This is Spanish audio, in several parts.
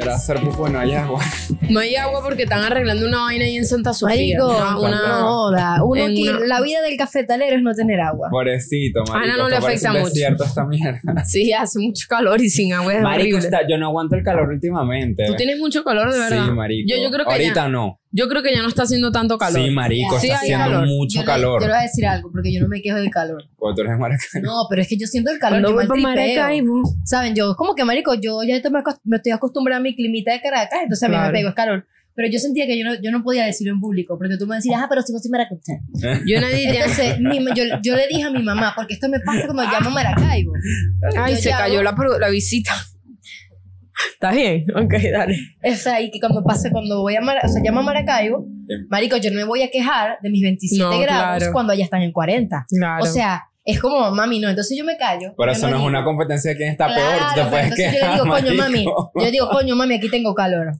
Quiero hacer pupo y no hay agua. No hay agua porque están arreglando una vaina ahí en Santa Sofía. Marico, Una- una- no joda. Uno en que- una- La vida del cafetalero es no tener agua. Pobrecito, marico. Ana no le afecta mucho. desierto esta mierda. Sí, hace mucho calor y sin agua es Marico, horrible. está- yo no aguanto el calor últimamente. Tú tienes mucho calor, de verdad. Sí, marico. Yo, yo creo que Ahorita ya, no. Yo creo que ya no está haciendo tanto calor. Sí, marico, Sí, está haciendo calor. mucho yo, le, calor. yo le voy a decir algo, porque yo no me quejo del calor. Cuando tú eres de Maracay. No, pero es que yo siento el calor. Cuando yo voy para. Maracaibo. Saben, yo, como que, marico, yo ya me, estoy acostumbrada a mi climita de Caracas, entonces a mí Claro. me pego el calor. Pero yo sentía que yo no, yo no podía decirlo en público, porque tú me decías, ah, pero si vos soy maracucha. Yo nadie diría, Entonces, mi- yo, yo le dije a mi mamá, porque esto me pasa cuando llamo a Maracaibo. ay, yo se llamo- cayó la, la visita. ¿Estás bien? Ok, dale. O sea, y que cuando pase, cuando voy a, Mara- o sea, llamo a Maracaibo, marico, yo no me voy a quejar de mis 27 No, grados claro. cuando allá están en 40. Claro. O sea, es como, mami, no, entonces yo me callo. Pero yo eso no es una competencia de quién está peor. Tú Claro, te puedes entonces yo le quejar, digo, coño, mami, marico. yo le digo, coño, mami, aquí tengo calor.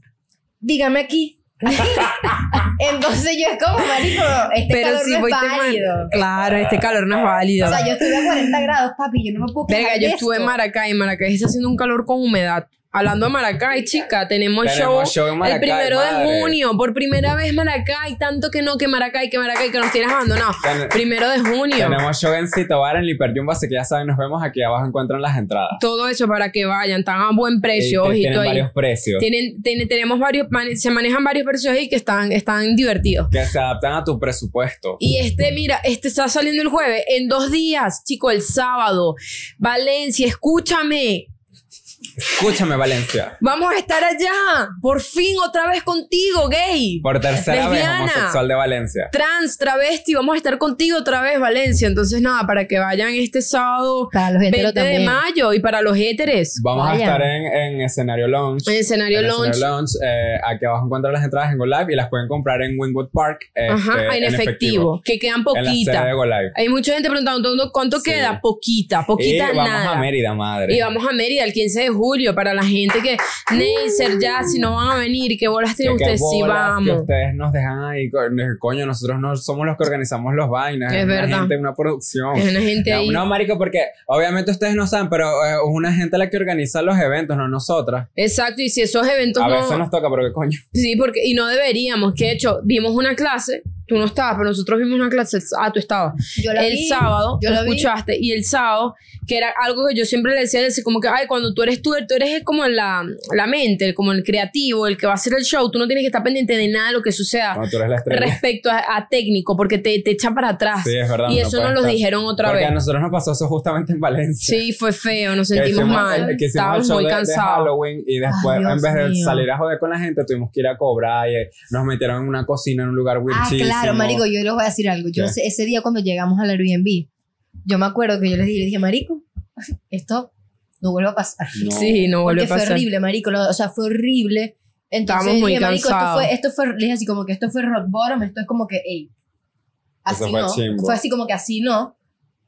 Dígame aquí. entonces yo es como, marico, este Pero calor si no voy es man- válido. Claro, este calor no es válido. O sea, yo estuve a 40 grados, papi, yo no me puedo quejar Verga, yo estuve en. Maracay. En Maracay está haciendo un calor con humedad. Hablando de Maracay, chica, tenemos, Tenemos show, show en Maracay, el primero de junio. Por primera vez Maracay. Tanto que no, que Maracay, que Maracay, que nos tienes abandonado. Ten- Primero de junio. Tenemos show en Cito Bar, en Liperjumba, así que ya saben, nos vemos aquí abajo, encuentran las entradas. Todo eso para que vayan. Están a buen precio. Ojito tienen ahí. varios precios Tienen, tenemos varios, se manejan varios precios ahí que están, están divertidos. que se adaptan a tu presupuesto. Y este, mira, este está saliendo el jueves, en dos días, chico, el sábado. Valencia, escúchame. Escúchame, Valencia. Vamos a estar allá, por fin, otra vez contigo, gay. Por tercera Lesbiana. vez, homosexual de Valencia. Trans, travesti, vamos a estar contigo otra vez, Valencia. Entonces, nada, para que vayan este sábado Para los 20 heteros de mayo y para los héteres. Vamos Vayan. a estar en, en escenario lounge. En escenario En launch. escenario lounge. eh, aquí abajo encuentran las entradas en Go Live y las pueden comprar en Wingwood Park. este, Ajá, en, efectivo, que quedan En la sede poquita. de Go Live. Hay mucha gente preguntando ¿cuánto, cuánto Sí. queda? Poquita, poquita y vamos nada. a Mérida, madre. Y vamos a Mérida el 15 de julio para la gente que Neisser ya si no van a venir, qué bolas Que tienen ustedes si bolas que vamos. ustedes nos dejan ahí, co- coño, nosotros no somos los que organizamos los vainas. Es una verdad. gente, una producción. Es una gente No, ahí. no, marico, porque obviamente ustedes no saben, pero eh, es una gente la que organiza los eventos, no nosotras. Exacto, y si esos eventos A no veces nos toca, pero qué coño. Sí, porque y no deberíamos, que de hecho vimos una clase, tú no estabas, pero nosotros vimos una clase, ah, tú estabas. Yo la el vi, sábado, yo tú la vi. escuchaste, y el sábado, que era algo que yo siempre le decía, decir, como que, ay, cuando tú eres tú, tú eres como la, la mente, como el creativo, el que va a hacer el show, tú no tienes que estar pendiente de nada de lo que suceda Cuando tú eres la estrella. respecto a, a técnico, porque te, te echa para atrás. Sí, es verdad. y no eso nos lo dijeron otra Porque a vez. nosotros nos pasó eso justamente en Valencia. Sí, fue feo, nos Que sentimos hicimos- mal, que estábamos muy de- de cansados. Halloween y después, Ay, en vez de mío. salir a joder con la gente, tuvimos que ir a cobrar y eh, nos metieron en una cocina en un lugar Ah, wirchísimo. Claro, marico, yo les voy a decir algo. Yo ¿Qué? ese, ese día cuando llegamos al Airbnb, yo me acuerdo que yo les dije, dije, marico, esto no vuelve a pasar. No. Sí, no vuelve Porque a fue pasar. horrible, marico. lo- o sea, fue horrible. Entonces Estábamos muy dije, marico, esto cansados. fue, esto fue, le dije así como que esto fue rock bottom, esto es como que, ey, así fue no. chimbo. Fue así como que así no.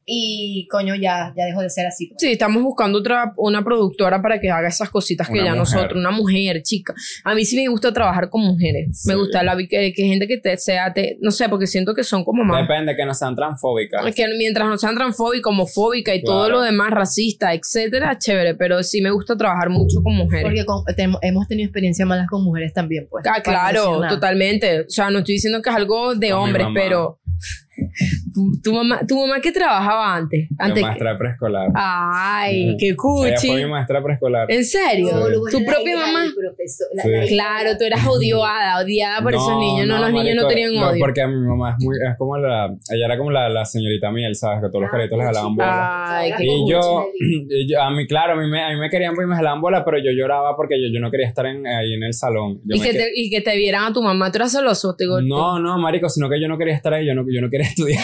Y coño, ya, ya dejó de ser así. pues. Sí, estamos buscando otra, una productora para que haga esas cositas que Una ya mujer. nosotros, una mujer, chica. A mí sí me gusta trabajar con mujeres. Me Sí. gusta la que, que gente que te sea, te- no sé, porque siento que son como más. Depende que no sean transfóbicas. Que mientras no sean transfóbica, homofóbica y todo Claro. lo demás, racista, etcétera, chévere. Pero sí me gusta trabajar mucho con mujeres. Porque con- tem- hemos tenido experiencias malas con mujeres también, pues. Ah, claro, totalmente. O sea, no estoy diciendo que es algo de Con hombres, pero. Tu, mamá, tu mamá que trabajaba antes. Antes maestra preescolar. Ay, Ujú. qué Ella cuchi. fue mi maestra preescolar. ¿En serio? No, ¿Tu propia mamá? Sí. Claro, tú eras odiada, odiada por esos niños. No, los niños no tenían odio. porque mi mamá es muy, es como la, ella era como la, la señorita miel, ¿sabes? Que todos los caritos les jalaban bola. Ay, qué Y yo, y yo- a mí, claro, a mí, me, a mí me querían y me jalaban bola, pero yo lloraba porque yo, yo no quería estar en, ahí en el salón. Yo Y que, que- te, y que te vieran a tu mamá, tú eras celoso, te digo. No, no, marico, sino que yo no quería estar ahí, yo no, yo no quería estudiar.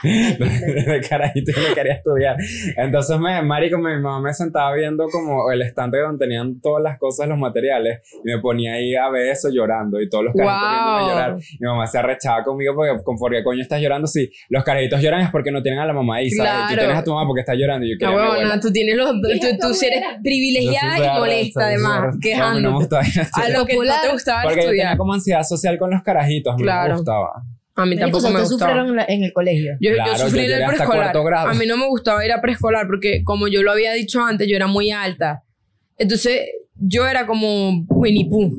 de carajito yo no quería estudiar. Entonces, me, marico, mi mamá me sentaba viendo como el estante donde tenían todas las cosas, los materiales, y me ponía ahí a ver eso llorando, y todos los carajitos Wow. viéndome llorar. Mi mamá se arrechaba conmigo porque, con por qué coño estás llorando. Si los carajitos lloran es porque no tienen a la mamá ahí, ¿sabes? Claro. Tú tienes a tu mamá porque está llorando y yo quería mi huevona, abuela. tú tienes los. Tú, tú eres privilegiada Yo y molesta, yo además, arrecha. No, a no lo que no te gustaba Porque yo estudiar. tenía como ansiedad social con los carajitos, no Claro. me gustaba. A mí tampoco o sea, me ustedes gustaba. sufrieron en, la- en el colegio. Yo, yo Claro, sufrí yo en el preescolar. A mí no me gustaba ir a preescolar porque, como yo lo había dicho antes, yo era muy alta. Entonces, yo era como Winnie Pooh.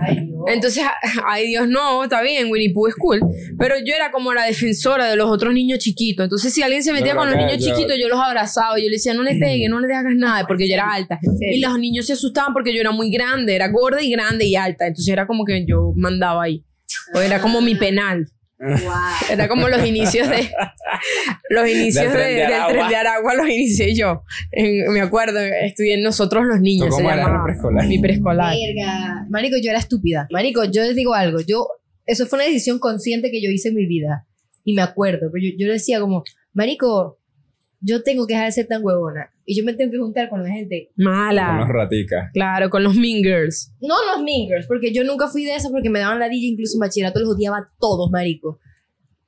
Ay, Dios. Entonces, ay Dios, no, está bien, Winnie Pooh es cool. Pero yo era como la defensora de los otros niños chiquitos. Entonces, si alguien se metía No, con los niños yo- chiquitos, yo los abrazaba. Yo le decía, no le pegues, no le hagas nada, porque yo era alta. Y los niños se asustaban porque yo era muy grande, era gorda y grande y alta. Entonces, era como que yo mandaba ahí. O era como mi penal. Era como los inicios de los inicios Del de- tren de del Aragua. tren de Aragua los inicié yo. En- me acuerdo, estudié en nosotros los niños. ¿Tú se cómo en llamaba preescolar? Mi preescolar. Verga. Marico, yo era estúpida. Marico, yo les digo algo. Yo, eso fue una decisión consciente que yo hice en mi vida. Y me acuerdo. Pero yo, yo decía como, Marico, yo tengo que dejar de ser tan huevona. Y yo me tengo que juntar con la gente. Con los Mala. raticas. Claro, con los Mean Girls. No los mingers, porque yo nunca fui de esas porque me daban la DJ, incluso en bachillerato los odiaba a todos, marico.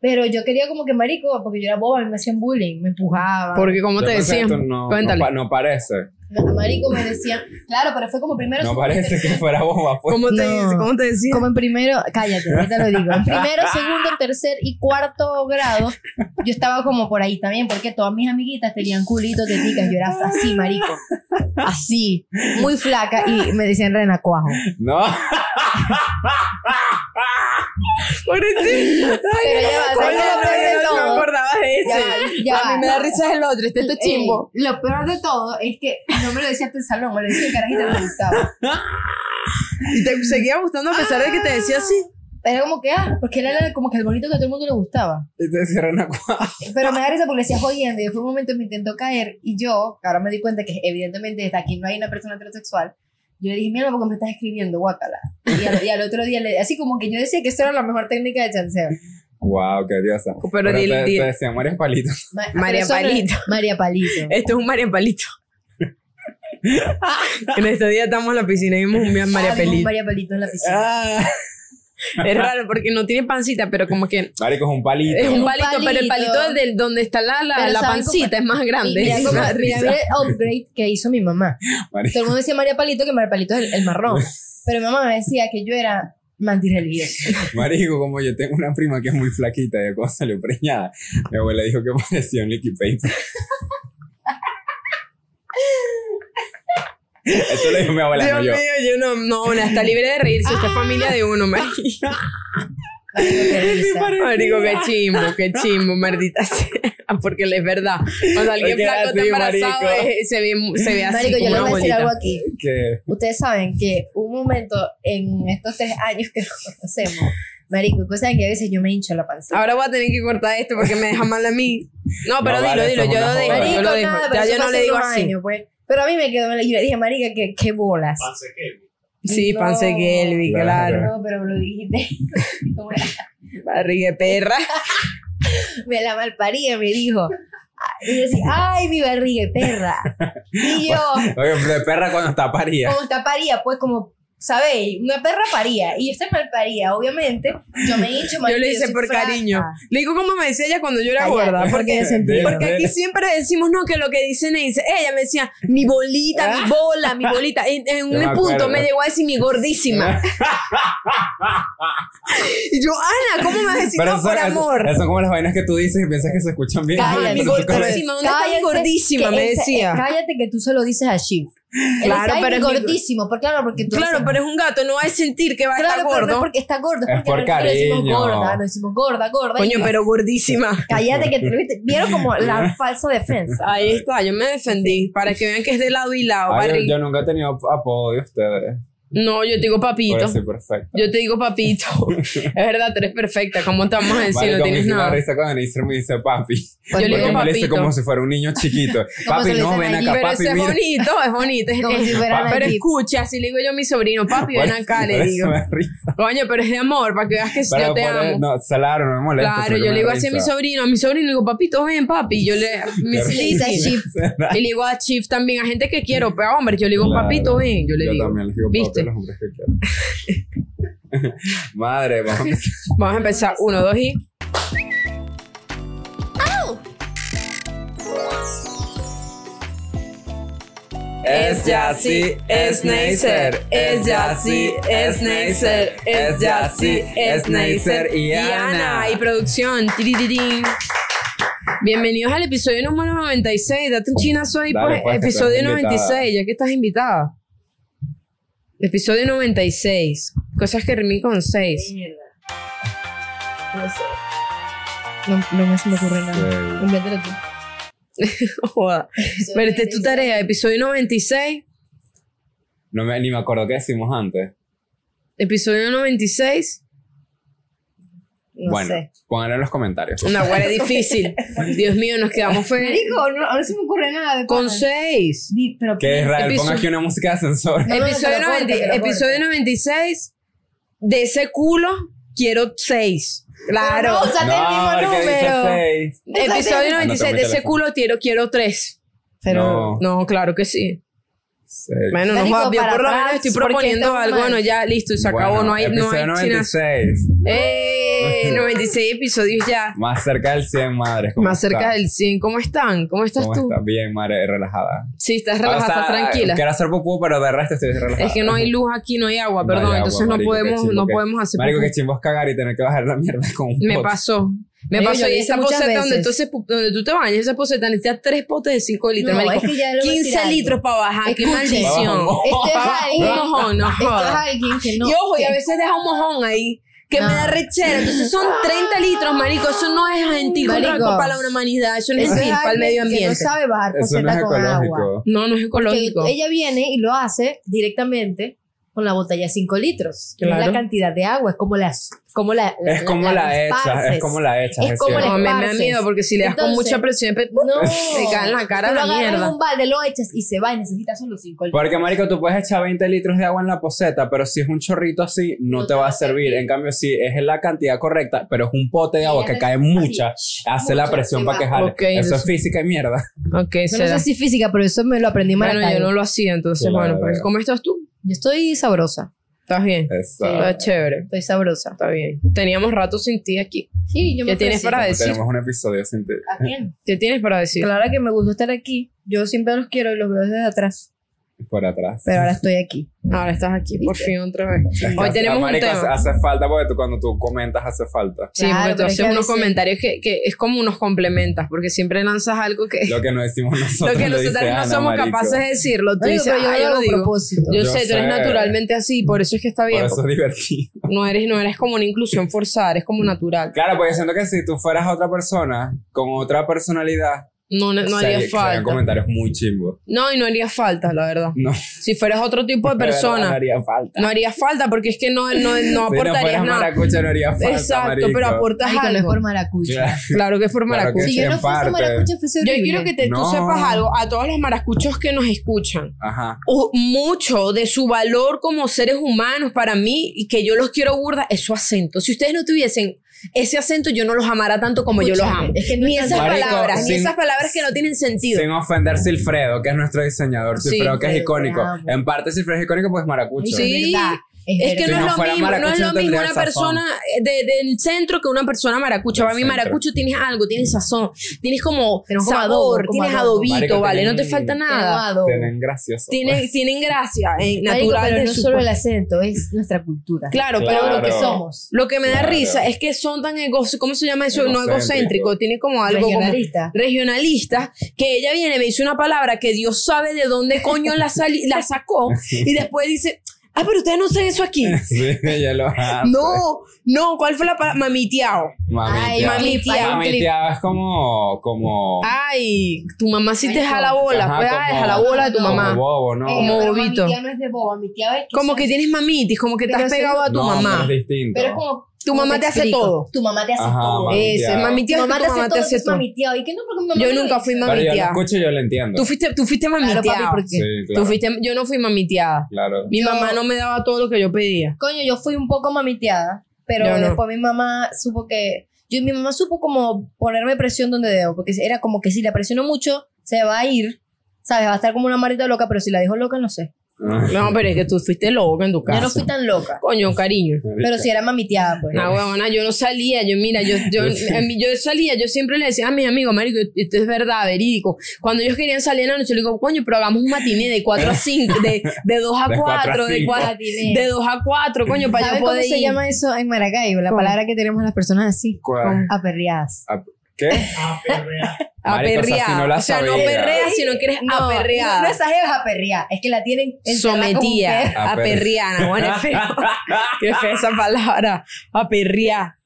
Pero yo quería como que, marico, porque yo era boba, me hacían bullying, me empujaban. Porque, como te decían? No, Cuéntale. no, pa- no parece. Marico me decían, claro, pero fue como primero. No parece que fuera boba. Pues. ¿Cómo te, No. ¿Cómo te decían? Como en primero, cállate, ahorita lo digo. En primero, segundo, tercer y cuarto grado, yo estaba como por ahí también, porque todas mis amiguitas tenían culitos, teticas, yo era así, marico. Así, muy flaca, y me decían renacuajo. No. Pobrecito. Pero ya va, ¿sabes lo peor de todo? de Ya ya a mí me da risa el otro, este es tu chimbo. Lo peor de todo es que no me lo decía hasta el salón, me lo decía el carajito que me gustaba. Y te seguía gustando a pesar de que te decía así. Pero como que, ah, porque él era como que el bonito que a todo el mundo le gustaba. Y te cierran a. Pero me da risa porque le decía jodiendo y después un momento me intentó caer y yo, que ahora me di cuenta que evidentemente desde aquí no hay una persona heterosexual, yo le dije, mira, porque me estás escribiendo, guácala. Y al, y al otro día, le, así como que yo decía que esto era la mejor técnica de chanceo. Wow, qué diosa. Pero Pero di- te, di- te decían María Palito. Ma- María eso no es- Palito. María Palito. Esto es un María Palito. En este día estamos en la piscina y vimos un María Ah, Palito. María Palito en la piscina. Ah. Es raro porque no tiene pancita, pero como que Marico, es un palito. es un un palito, pero el palito. palito del donde está la, la, Pero la ¿saben pancita es más grande. Y mira, da mira, risa. mira el upgrade que hizo mi mamá. Marico. Todo el mundo decía María Palito, que María Palito es el, el marrón. Pero mi mamá me decía que yo era mantirreligiosa. Marico, como yo tengo una prima que es muy flaquita y cuando salió preñada, mi abuela dijo que parecía un liquid paper. Eso lo dijo mi abuela, Dios no yo. mío, yo no, no, una está libre de reírse, esta es familia de uno, marico. Marico, qué qué chimbo, qué chimbo, maldita sea. Porque es verdad. Cuando alguien flaco está embarazado, marico. eh, se ve, se ve así Marico, yo les voy a decir algo aquí. Que Ustedes saben que un momento en estos tres años que nos conocemos, Marico, ustedes saben que a veces yo me hincho la panza. Ahora voy a tener que cortar esto porque me deja mal a mí. No, pero No, dilo, vale, dilo, somos yo lo joda. yo lo dejo. nada, pero Ya yo no le digo así. años, pues. Pero a mí me quedó, yo le dije, marica, qué, qué bolas. Sí, No. Pance Kelby, Claro. claro. No, pero lo dijiste. ¿Cómo era? Barriga de perra. me la malparía, me dijo. Y yo decía, ay, mi barriga de perra. Y yo, Oye, de perra cuando está parida. como está paría, pues como, ¿sabéis? Una perra paría. Y estoy mal paría, obviamente. Yo me hincho, Yo le hice por cariño. Le digo como me decía ella cuando yo era gorda. porque Porque, de sentido. porque aquí siempre decimos, no, que lo que dice dice Ella me decía, mi bolita, mi bola, mi bolita. En, en un me punto me llegó a decir mi gordísima. y yo, Ana, ¿cómo me vas a decir Pero no por amor? eso son como las vainas que tú dices y piensas que se escuchan bien. Cállate, Ah, mi gordísima, ¿dónde está mi Cállate, gordísima? Me ese- decía. Cállate que tú se lo dices a Shiv. Claro, "Ay, pero es mi- gordísimo. Pero claro, porque tú Claro, pero es un gato, no va a sentir que va a Claro, estar pero no es gordo. porque está gordo, es Es porque por nosotros le decimos cariño. gorda, nos decimos gorda, gorda. Coño, y- pero gordísima. Cállate que te ¿viste? vieron como la falsa defensa. Ahí está, yo me defendí para que vean que es de lado y lado. Ay, yo, yo nunca he tenido apodo de ustedes. No, yo te digo papito. Yo te digo papito. es verdad, tú eres perfecta. ¿Cómo te vamos a decir? Marico, no tienes nada. risa cuando Neisser me dice papi. Yo le Porque digo papito. como si fuera un niño chiquito. ¿Cómo papi, no, ven allí? acá, Pero papi, eso es bonito, es bonito. es- Como es- si fueran pero allí. escucha, así le digo yo a mi sobrino, papi, ven acá, le digo. Coño, pero es de amor, para que veas que Pero yo te amo. No, claro, no me molesta. Claro, yo le digo así a mi sobrino, a mi sobrino le digo, papito, ven, papi. Yo le. Mi, sí. Chip. Y le digo a Chief también, a gente que quiero, pero a hombres, yo le digo, papito, ven. Yo le digo. ¿Viste? Los hombres que quiero. Madre, vamos a empezar. Vamos a empezar. Uno, dos y. Es Yassi, es Neisser. Es Yassi, es Neisser. Es Yassi, es Neisser y Ana. Y producción. Tiririrín. Bienvenidos al episodio número 96. Date un chinazo ahí, Dale, pues. pues, episodio estás invitada. 96, ya que estás invitada. Episodio 96. Cosas que rimen con 6. No sé. No, no me, se me ocurre nada. Tú. Joda. Pero esta es tu tarea. Episodio 96. No me, ni me acuerdo qué decimos antes. Episodio 96. No bueno, sé. pónganlo en los comentarios. Una hueá difícil. Dios mío, nos quedamos fue Marico, no, no se me ocurre nada de con. 6. Di- pero Que Israel Episodio- ponga aquí una música de ascensor. No, no, no, Episodio, que lo corte, 90 que lo episodio corte. 96. De ese culo quiero 6. Claro. No, o sea, el mismo número. seis. Episodio Ah, no, 96. toma De ese culo quiero, quiero 3. Pero. No. No, claro que sí. Seis. Bueno, no, jodas, yo por lo menos estoy proponiendo estamos algo. Bueno, ya listo, se acabó. Bueno, no hay, no hay episodio sin 96. ¡Eh! 96 episodios ya. Más cerca del 100, madre. ¿cómo Más cerca del 100. ¿Cómo están? ¿Cómo estás ¿Cómo tú? estás? Bien, madre, relajada. Sí, estás relajada, O sea, estás tranquila. Quiero hacer popú, pero de resto estoy relajada. Es que no hay luz aquí, no hay agua, No hay perdón. agua, entonces no marico, qué podemos, chimbo no podemos hacer Marico, popó. que chimbo es cagar y tener que bajar la mierda con un Me pote. pasó. Me Marico, pasó. lo Y esa poseta donde, entonces, donde tú te bañas, esa poseta necesitas tres potes de 5 litros, No, marico. es que ya decir 15 algo. litros para bajar. ¡Qué Escuchen. maldición! Vamos. Esto es alguien. un mojón, no Esto es alguien que no. y ojo, y a veces deja un mojón ahí que me No. da rechera. Entonces son 30 litros, marico. Eso no es gentil para la humanidad. Eso no es gentil para el medio alguien que ambiente. no sabe bajar Eso no es con agua. ecológico. No, no es Porque ecológico. ella viene y lo hace directamente con la botella de 5 litros. que Claro. Es la cantidad de agua, es como la. Como la, Es como la, hecha, esparces. es como la hecha. Es como cierto. No, a mí me da miedo porque si le das con Entonces- mucha presión, pe- No. te cae en la cara la mierda. un balde, lo echas y se va y necesitas solo 5 litros. Porque, marico, tú puedes echar 20 litros de agua en la poseta, pero si es un chorrito así, no, te va a servir. En cambio, si es la cantidad correcta, pero es un pote de agua que cae así, mucha, hace la mucha, presión para que jale. Ok, eso eso- es física y mierda. Ok, Yo no sé si física, pero eso me lo aprendí en Bueno, yo no lo hacía, entonces, Claro, bueno, pues. ¿cómo estás tú? Yo estoy sabrosa. ¿Estás bien? Está chévere. Estoy sabrosa. Está bien. Teníamos rato sin ti aquí. Sí, yo me ¿Qué tienes para decir? Tenemos un episodio sin ti. ¿A quién? ¿Qué tienes para decir? Claro que me gustó estar aquí. Yo siempre los quiero y los veo desde atrás. Por atrás. Pero ahora estoy aquí. Ahora estás aquí, por fin, otra vez. Que Hoy hace- tenemos un tema. Hace, hace falta porque tú, cuando tú comentas hace falta. Sí, Claro, porque tú haces unos veces- comentarios que, que es como unos complementas, porque siempre lanzas algo que Lo que no decimos nosotros. lo que nosotros no Ana, somos marico. capaces de decirlo. Tú No digo, dices, pero yo ah, lo yo lo digo. propósito. Yo, Yo sé, tú eres sé. naturalmente así, por eso es que está Por bien. eso es divertido. No eres, no eres como una inclusión forzada, eres como natural. Claro, porque siento que si tú fueras otra persona con otra personalidad, No, no, no haría falta. comentarios muy chimbos. No, y no haría falta, la verdad. No, Si fueras otro tipo de persona, no haría falta. no haría falta porque es que no, no, no si no aportarías fueras nada. maracucha no haría falta, Exacto, marico. pero aportas Marico, no es algo. por maracucha. Claro. Claro que es por Claro que maracucho. Si yo no fuese parte. maracucha, fuese Yo quiero que te, tú No. sepas algo a todos los maracuchos que nos escuchan. Ajá. O- mucho de su valor como seres humanos para mí y que yo los quiero burda es su acento. Si ustedes no tuviesen ese acento, yo no los amara tanto como yo los amo. es que no ni es esas Marico, palabras, ni esas palabras que no tienen sentido. Sin ofender Silfredo, que es nuestro diseñador. Sí, Silfredo, que es icónico. En parte Silfredo es icónico, pues maracucho. Sí. Verdad, Es que Si no, es lo mismo, no es lo mismo una persona de- del centro que una persona maracucha. Para mí centro. maracucho tienes algo, tienes sazón, tienes como Tenemos como sabor, adobo, como tienes adobito, Marico, ¿vale? No te falta nada. Tienen gracioso. Tienen, pues. tienen gracia eh, Marico, natural pero no solo el acento, es nuestra cultura. Claro, Claro. pero Lo que somos. Lo que me da Claro. risa es que son tan egos, ¿cómo se llama eso? No Egocéntrico. tiene como algo como Regionalista. regionalista, que ella viene, me dice una palabra que Dios sabe de dónde coño la, sali- la sacó y después dice, ah, pero ustedes no usan eso aquí. Sí, ella lo hace. No, no, ¿cuál fue la palabra? Mamiteado. Ay, Mamiteado. mamiteado. Mamiteado es como. como Ay, tu mamá sí te jala bola, Ajá, pues, como- ay, jala bola de tu como mamá. bobo, ¿no? Como pero bobito. tía no es de boba, mi tía es Como que tienes mamitis, como que Pero estás eso- pegado a tu no, mamá. pero es distinto. Pero es como. Tu ¿cómo mamá te hace todo. Tu mamá te hace Ajá, todo. mami. Ese, Mamiteado. mamiteado Tu es mamá te mamá te todo, hace es todo. mamiteado. ¿Y qué no? Porque mi mamá Yo nunca fui Pero yo lo mamiteada. escucho y yo lo entiendo. Tú fuiste, tú fuiste Claro, papi, mamiteado. porque Sí, claro. Tú fuiste, yo no fui mamiteada. Claro. Mi Yo- mamá no me daba todo lo que yo pedía. Coño, yo fui un poco mamiteada, pero no. después mi mamá supo que. Yo, mi mamá supo como ponerme presión donde debo, porque era como que si la presiono mucho, se va a ir, ¿sabes? Va a estar como una marita loca, pero si la dejo loca, no sé. No, pero es que tú fuiste loca en tu casa. Yo no fui tan loca, Coño, cariño. pero si era mamiteada, pues. No, huevona, yo no salía, yo mira, yo, yo, a mí- yo salía, yo siempre le decía a mis amigos, marico, esto es verdad, verídico. Cuando ellos querían salir en la noche, le digo, coño, pero hagamos un matiné de 4 a 5, de, de 2 a De 4, cuatro a de, cinco. 4, Matiné. de 2 a 4, coño, para ¿Sabes yo cómo poder se ir. llama eso en Maracaibo? La ¿Cómo? palabra que tenemos las personas así. ¿Cuál? Aperreadas. ¿Qué? Sea, Aperreada. si no la o sea, no sabía. perreas, sino que eres No, aperreada. No, no esa jeva es aperreada, es que la tienen Sometida, aperriana. Bueno, es feo. Qué fea esa palabra. Aperriá.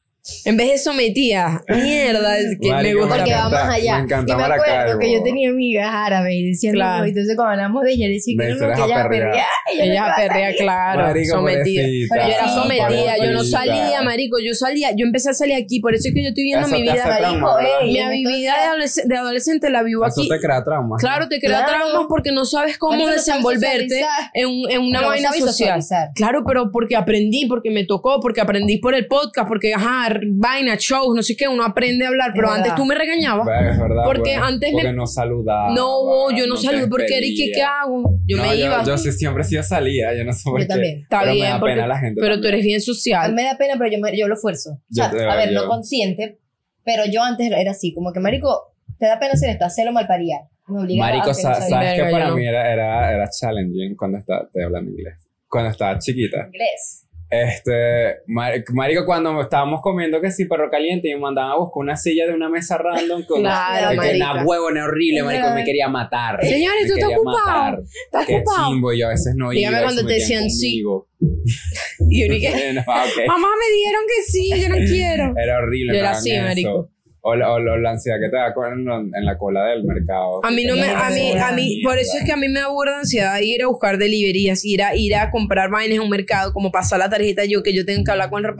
En vez de sometida. Mierda, es que me gusta. Porque va más allá. me encanta y me Maracaibo. acuerdo que yo tenía amigas árabes y decían, Claro. no, entonces cuando hablamos de ella, decía que no, que ella "Eres aperreada. aperreada". ella no Ella te va a aperrea, salir. claro, Marico, sometida. pobrecita, Yo era sometida, yo no salía, marico, yo salía, yo empecé a salir aquí, por eso es que yo estoy viendo Eso mi vida. marico, ey. Mi entonces- vida de, adolesc- de adolescente la vivo Eso aquí. te crea trauma. Claro, te crea Claro. traumas porque no sabes cómo no desenvolverte en, un- en una Pero no vaina social. Claro, pero porque aprendí, porque me tocó, porque aprendí por el podcast, porque, ajá, r- vaina, shows, no sé qué, uno aprende a hablar, pero Es antes tú me regañabas. Es verdad. Porque güey. antes me- Porque no saludaba. No, yo no, te saludo porque ¿qué, despedía. qué hago? Yo No, me iba. Yo, sí siempre he sido salida, yo no sé por Yo qué. también. Está pero bien, me da porque- pena la gente. pero tú también. eres bien A mí social. me da pena, pero yo, me- yo lo esfuerzo. O sea, a ver, no consciente, pero yo antes era así, como que, marico, te da pena hacer esto, hacerlo malparía. Me obligaba Marico, no sabes que para no. mí era, era, era challenging cuando estaba, te hablando inglés. Cuando estaba chiquita. inglés. Este, mar- marico, cuando estábamos comiendo que sí, perro caliente y me mandaban a buscar una silla de una mesa random con Claro, que una huevona horrible, marico, me quería matar. Señores, Me ¿tú estás ocupado? ¿Estás Qué ocupado? chimbo, yo a veces no Dígame iba cuando te decían sí. Y yo dije, No, ok. mamá, me dijeron que sí, yo no quiero. Era horrible. Yo era así, eso. O, la- o la- la ansiedad que te da con- en la cola del mercado. A mí no me, a mí, a mí, por eso es que a mí me aburre ansiedad ir a buscar deliverías, ir a, ir a comprar vainas en un mercado, como pasar la tarjeta yo, que yo tengo que hablar con el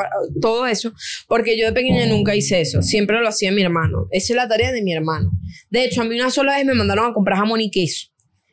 todo eso, porque yo de pequeña nunca hice eso, siempre lo hacía mi hermano, esa es la tarea de mi hermano. De hecho, a mí una sola vez me mandaron a comprar jamón y queso,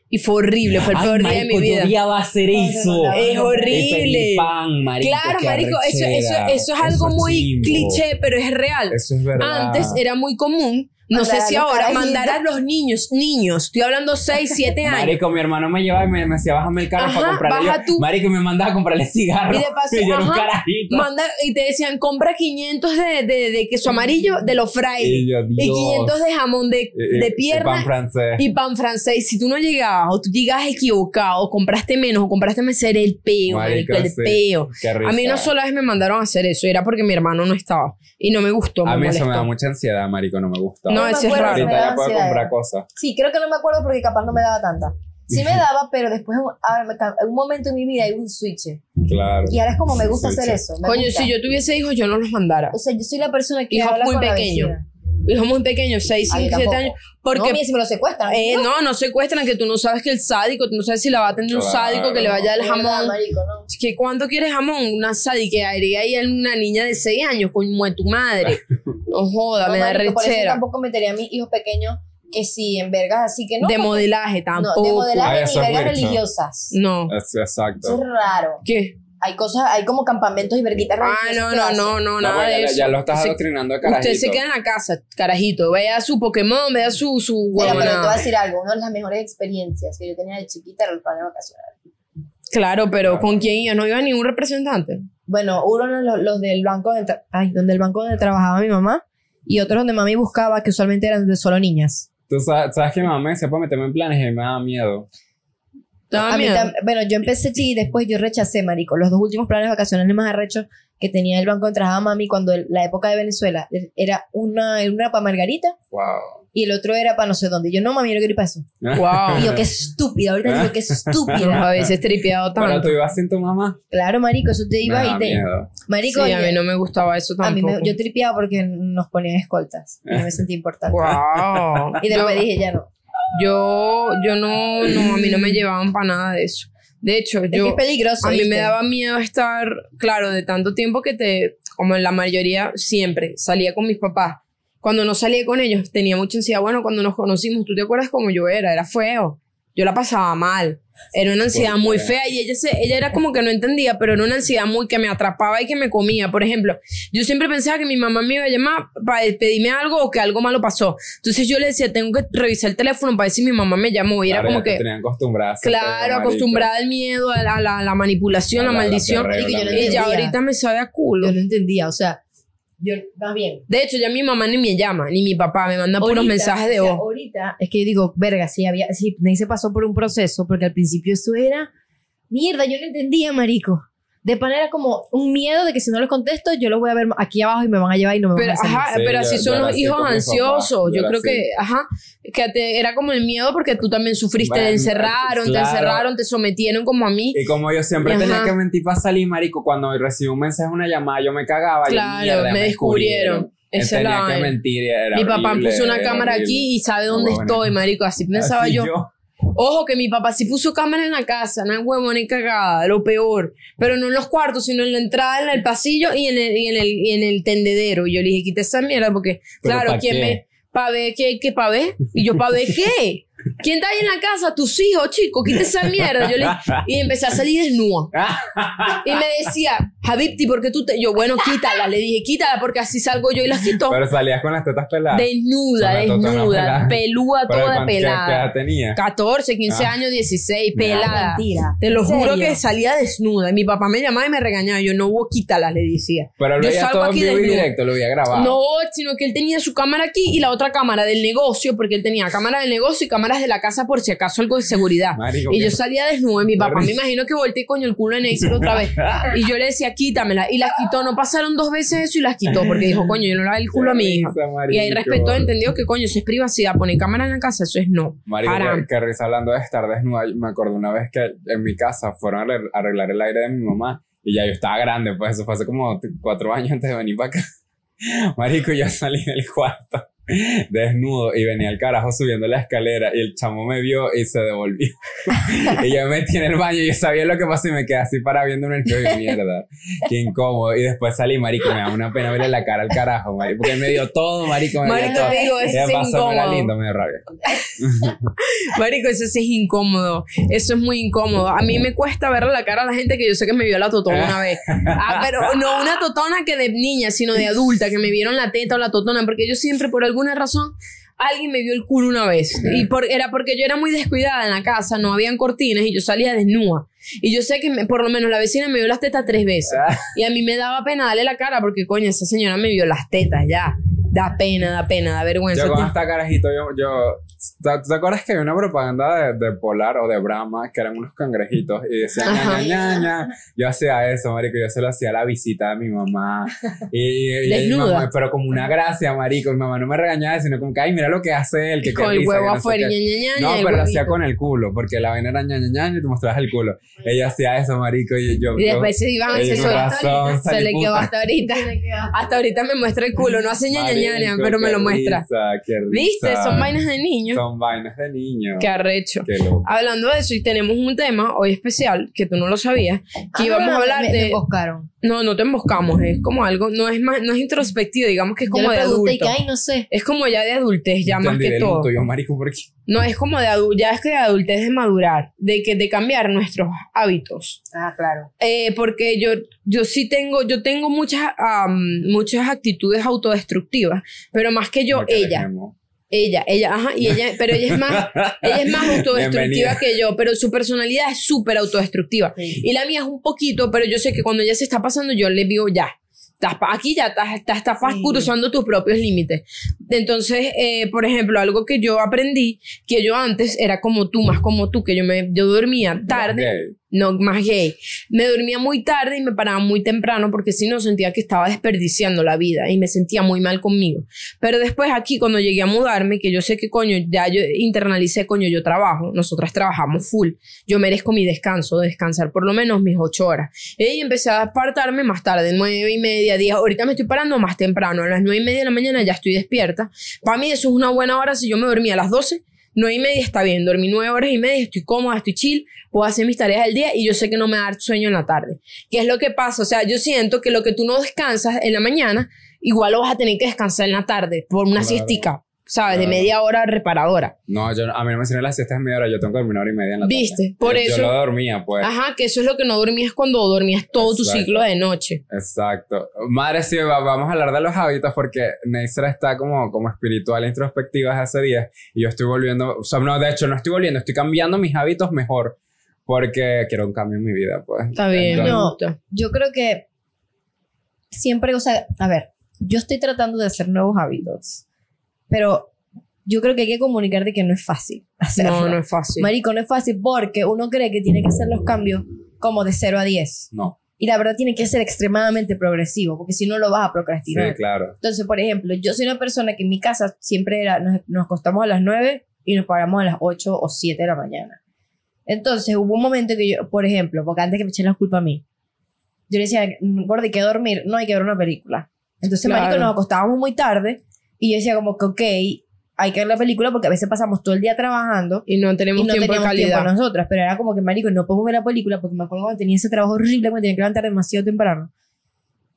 y fue horrible, fue el peor día de mi vida. odiaba hacer eso. Es horrible. Pan, marico. Claro, marico, eso, eso, eso es algo Eso muy chimbo. cliché, pero es real. Eso es verdad. Antes era muy común, no sé si ahora, mandar a los niños, niños, estoy hablando 6, 7 años. Marico, mi hermano me llevaba y me, me decía, bájame el carro Ajá, para comprarle. baja yo, tú. Marico, me mandaba a comprarle cigarros. Y de paso, un ajá, carajito. Manda, y te decían, compra 500 de, de, de queso amarillo de los Fridays. Y yo, Y Dios. 500 de jamón de, Y- y- de y pierna pan francés. y pan francés. Si tú no llegabas o tú llegas equivocado, o compraste menos o compraste más, era el peo, marico, el sí. peo. Qué risa. A mí una sola vez me mandaron a hacer eso, y era porque mi hermano no estaba. Y no me gustó, me A mí eso me da mucha ansiedad, marico, no me gusta. No, me ese es acuerdo raro. Ahorita ya puedo ansiedad. comprar cosas. Sí, creo que no me acuerdo porque capaz no me daba tanta. Sí me daba, pero después en un momento en mi vida hay un switch. Claro. Y ahora es como me gusta Sí, hacer sí. eso. me Coño, gusta. si yo tuviese hijos, yo no los mandara. O sea, yo soy la persona que Hijos muy pequeños. Hijos muy pequeños, 6, Ay, 5, 7 tampoco. años. Porque no, me lo secuestran. Eh, no, no secuestran, que tú no sabes que el sádico, tú no sabes si la va a atender un Claro. sádico que le vaya el jamón. marico, no. ¿Que ¿Cuánto quieres jamón? Una sádica, haría ahí una niña de 6 años, con tu madre. No joda, No, me da marico, por eso rechera. tampoco metería a mis hijos pequeños que sí, en vergas así que no. de modelaje No, tampoco. de modelaje Ay, ni eso vergas religiosas. No. Es- Eso exacto. es raro. ¿Qué? Hay cosas, hay como campamentos y verguitas Ah, no, no, no, no, No, nada pues, de ya, eso. ya lo estás Usted- adoctrinando de carajito. Usted se queda en la casa, carajito. Vea su Pokémon, vea su, su Mira, pero te voy a decir algo. Una de las mejores experiencias que yo tenía de chiquita era el plan de vacaciones. Claro, pero ¿con quién iba? ¿No iba ningún representante? Bueno, uno de los, los del banco donde, ay, donde el banco donde trabajaba mi mamá y otros donde mami buscaba que usualmente eran de solo niñas. Tú sabes, sabes que mi mamá me decía para meterme en planes y a me daba miedo. ¿Te daba A mí tam- bueno, yo empecé y después yo rechacé, marico. Los dos últimos planes vacacionales más arrechos que tenía el banco donde trabajaba mami cuando el- la época de Venezuela era una, una para Margarita Wow. y el otro era para no sé dónde. Y yo no, mami, yo no quiero ir para eso. Wow. Y yo, qué estúpida, ahorita digo, qué estúpida. A veces tripeado Pero tanto. tú ibas sin tu mamá. Claro, marico, eso te Me iba da y te... miedo. Marico, Sí, a mí no me gustaba eso a mí tampoco. me- yo tripeaba porque nos ponían escoltas. Y no me sentía importante. Wow. Y después dije, ya no. Yo, yo no, no, a mí no me llevaban para nada de eso. De hecho, Es yo, es peligroso. a mí me daba miedo estar, claro, de tanto tiempo que te, como en la mayoría, siempre salía con mis papás. Cuando no salía con ellos, tenía mucha ansiedad. Bueno, cuando nos conocimos, ¿tú te acuerdas cómo yo era? Era feo. Yo la pasaba mal. Era una ansiedad ¿Por muy qué? fea y ella, se, ella era como que no entendía, pero era una ansiedad muy que me atrapaba y que me comía. Por ejemplo, yo siempre pensaba que mi mamá me iba a llamar para pedirme algo o que algo malo pasó. Entonces yo le decía, tengo que revisar el teléfono para ver si mi mamá me llamó. Y era Claro, como ya te que, tenían acostumbradas. claro, acostumbrada al miedo, a la, a la- a la manipulación, A la, la- la maldición. y yo- mierda. y ya ahorita me sabe a culo. Yo no entendía, o sea, yo, más bien. De hecho, ya mi mamá ni me llama, ni mi papá, me manda puros Ahorita, mensajes de o sea, voz. Ahorita es que yo digo, verga, sí, había, sí, Ney se pasó por un proceso, porque al principio eso era, mierda, yo no entendía, marico. De manera como un miedo de que si no les contesto, yo los voy a ver aquí abajo y me van a llevar y no me Pero, van a hacer ajá, Sí, pero así son los hijos papá, ansiosos. yo creo así. que, ajá, que te- era como el miedo porque tú también sufriste de Bueno, encerraron, te encerraron, te sometieron como a mí. Y como yo siempre Ajá. tenía que mentir para salir, marico, cuando recibí un mensaje, una llamada, yo me cagaba. yo, Claro, mierda, me descubrieron. Esa es la tenía que mentir. y Era Mi papá horrible, puso una cámara horrible. aquí y sabe dónde Bueno. estoy, marico. Así pensaba Así yo. Ojo, que mi papá sí puso cámara en la casa, no huevo ni cagada, lo peor. Pero no en los cuartos, sino en la entrada, en el pasillo y en el, y en el, y en el tendedero. Y yo le dije, quita esa mierda, porque, ¿Pero claro, ¿quién qué? me. ¿Pa' ver qué? ¿Qué pa' ver? Y yo, ¿pa' ver qué? ¿Quién está ahí en la casa? Tus hijos, chico, quita esa mierda. Yo le, y empecé a salir desnuda. Y me decía, Habibti, ¿por qué tú te.? Yo, bueno, quítala. Le dije, quítala porque así salgo yo y las quito. Pero salías con las tetas peladas. Desnuda, desnuda, pelúa, toda ¿cuánto- qué- pelada. ¿Qué edad tenía? 14, 15 Ah. años, 16, Mira. pelada. Mentira. Te lo ¿En juro serio? que salía desnuda. Y mi papá me llamaba y me regañaba. Yo, no hubo quítala, le decía. Pero lo Yo salgo todo en aquí vivo y desnudo. directo, lo había grabado. No, sino que él tenía su cámara aquí y la otra cámara del negocio, porque él tenía cámara del negocio y cámaras de la casa por si acaso algo de seguridad. Marico, Y yo salía desnuda y mi papá me imagino que volteé coño el culo en Neisser otra vez. Y yo le decía, quítamela. Y las quitó. No pasaron dos veces eso y las quitó porque dijo, coño, yo no doy el culo a mi hija. Y ahí respetó, entendió que coño, eso es privacidad. Poner cámara en la casa, eso es no. Marico, Haram. que, risa hablando de estar desnuda. Me acuerdo una vez que en mi casa fueron a arregl- a arreglar el aire de mi mamá y ya yo estaba grande, pues eso fue hace como cuatro años antes de venir para acá. Marico, yo salí del cuarto desnudo y venía el carajo subiendo la escalera y el chamo me vio y se devolvió. y yo me metí en el baño y yo sabía lo que pasó y me quedé así para viendo en el espejo y mierda. Qué incómodo. Y después salí, marico, me da una pena verle la cara al carajo, marico, porque él me dio todo, marico, me Marico, dio todo. digo, eso es paso no era incómodo. lindo, me dio rabia. Marico, eso sí es incómodo. Eso es muy incómodo. A mí me cuesta verle la cara a la gente que yo sé que me vio la totona una vez. Ah, pero no una totona que de niña, sino de adulta, que me vieron la teta o la totona, porque yo siempre, por alguna razón, alguien me vio el culo una vez. Y por, era porque yo era muy descuidada en la casa, no habían cortinas y yo salía desnuda. Y yo sé que me- por lo menos la vecina me vio las tetas tres veces. Y a mí me daba pena darle la cara porque, coño, esa señora me vio las tetas ya. Da pena, da pena, da vergüenza. Yo estaba carajito, yo, yo ¿te, te acuerdas que había una propaganda de, de Polar o de Brahma que eran unos cangrejitos y decían ña, ña, ña? Yo hacía eso, marico, yo se lo hacía a la visita de mi mamá. Y, y- mi mamá- pero como una gracia, marico, mi mamá no me regañaba, sino como que, ay, mira lo que hace él, que con el huevo que no sé afuera, qué". ña, ña, ña, No, pero lo hacía con el culo, porque la vaina era ña, ña, ña, y tú mostrabas el culo. Ella hacía eso, marico, y yo... Y yo- después se iban a hacer razón, Se le quedó puta. hasta ahorita. Hasta ahorita me muestra el culo. No hace ña, ña, ña, pero me lo muestra. ¿Viste? Son vainas de niños. Son vainas de niño. Qué arrecho. Qué loco. Hablando de eso, y tenemos un tema hoy especial que tú no lo sabías, que íbamos a hablar Ah, me, de. Me buscaron. No, no te emboscamos, es como algo, no es más, no es introspectivo, digamos que es como Yo le de adulto. que, ay, no sé. Es como ya de adultez, ya más Entendí que del todo. luto, yo, marico, ¿por qué? No, es como de adultez, ya es que de adultez de madurar, de que de cambiar nuestros hábitos. Ah, claro. Eh, porque yo, yo sí tengo, yo tengo muchas, am, muchas actitudes autodestructivas, pero más que yo, Porque ella. Ella, ella, ajá, y ella, pero ella es más, ella es más autodestructiva Bienvenida. que yo, pero su personalidad es súper autodestructiva. Y la mía es un poquito, pero yo sé que cuando ella se está pasando, yo le digo ya. Estás aquí ya estás, estás, estás Sí. cruzando tus propios límites. Entonces, eh, por ejemplo, algo que yo aprendí, que yo antes era como tú, más como tú, que yo, me, yo dormía tarde no más gay. Me dormía muy tarde y me paraba muy temprano porque si no sentía que estaba desperdiciando la vida y me sentía muy mal conmigo. Pero después aquí cuando llegué a mudarme, que yo sé que coño, ya yo internalicé, coño, yo trabajo, nosotras trabajamos full, yo merezco mi descanso, descansar por lo menos mis ocho horas. Y empecé a apartarme más tarde, nueve y media, diez, ahorita me estoy parando más temprano, a las nueve y media de la mañana ya estoy despierta. Para mí eso es una buena hora si yo me dormía a las doce 9 y media está bien, dormí 9 horas y media, estoy cómoda, estoy chill, puedo hacer mis tareas del día y yo sé que no me va a sueño en la tarde. ¿Qué es lo que pasa? O sea, yo siento que lo que tú no descansas en la mañana, igual lo vas a tener que descansar en la tarde por una claro. siestica, ¿sabes? De Claro. media hora reparadora. No, yo, a mí no me sirven las siestas de media hora, yo tengo que dormir una hora y media en la tarde. ¿Viste? Por Yo- eso- Yo lo dormía, pues. Ajá, que eso es lo que no dormías cuando dormías todo tu Exacto. ciclo de noche. Exacto. Madre, sí, va- vamos a hablar de los hábitos porque Neisser está como, como espiritual e introspectiva desde hace días y yo estoy volviendo, o sea, no, de hecho no estoy volviendo, estoy cambiando mis hábitos mejor porque quiero un cambio en mi vida, pues. Está bien, me No. Yo creo que siempre, o sea, a ver, yo estoy tratando de hacer nuevos hábitos, pero yo creo que hay que comunicar de que no es fácil hacerlo. No, no es fácil. Marico, no es fácil porque uno cree que tiene que hacer los cambios como de 0 a 10. No. Y la verdad tiene que ser extremadamente progresivo, porque si no lo vas a Sí, procrastinar. claro. Entonces, por ejemplo, yo soy una persona que en mi casa siempre era, nos, nos acostamos a las 9 y nos paramos a las 8 o 7 de la mañana. Entonces, hubo un momento que yo, por ejemplo, porque antes que me echen la culpa a mí, yo le decía, gordo, hay que dormir, no hay que ver una película. Entonces, Claro. marico, nos acostábamos muy tarde y yo decía como que, ok, hay que ver la película porque a veces pasamos todo el día trabajando Y no tenemos y no tiempo de calidad. tiempo nosotras, pero era como que, marico, no podemos ver la película porque me acuerdo cuando tenía ese trabajo horrible, me tenía que levantar demasiado temprano.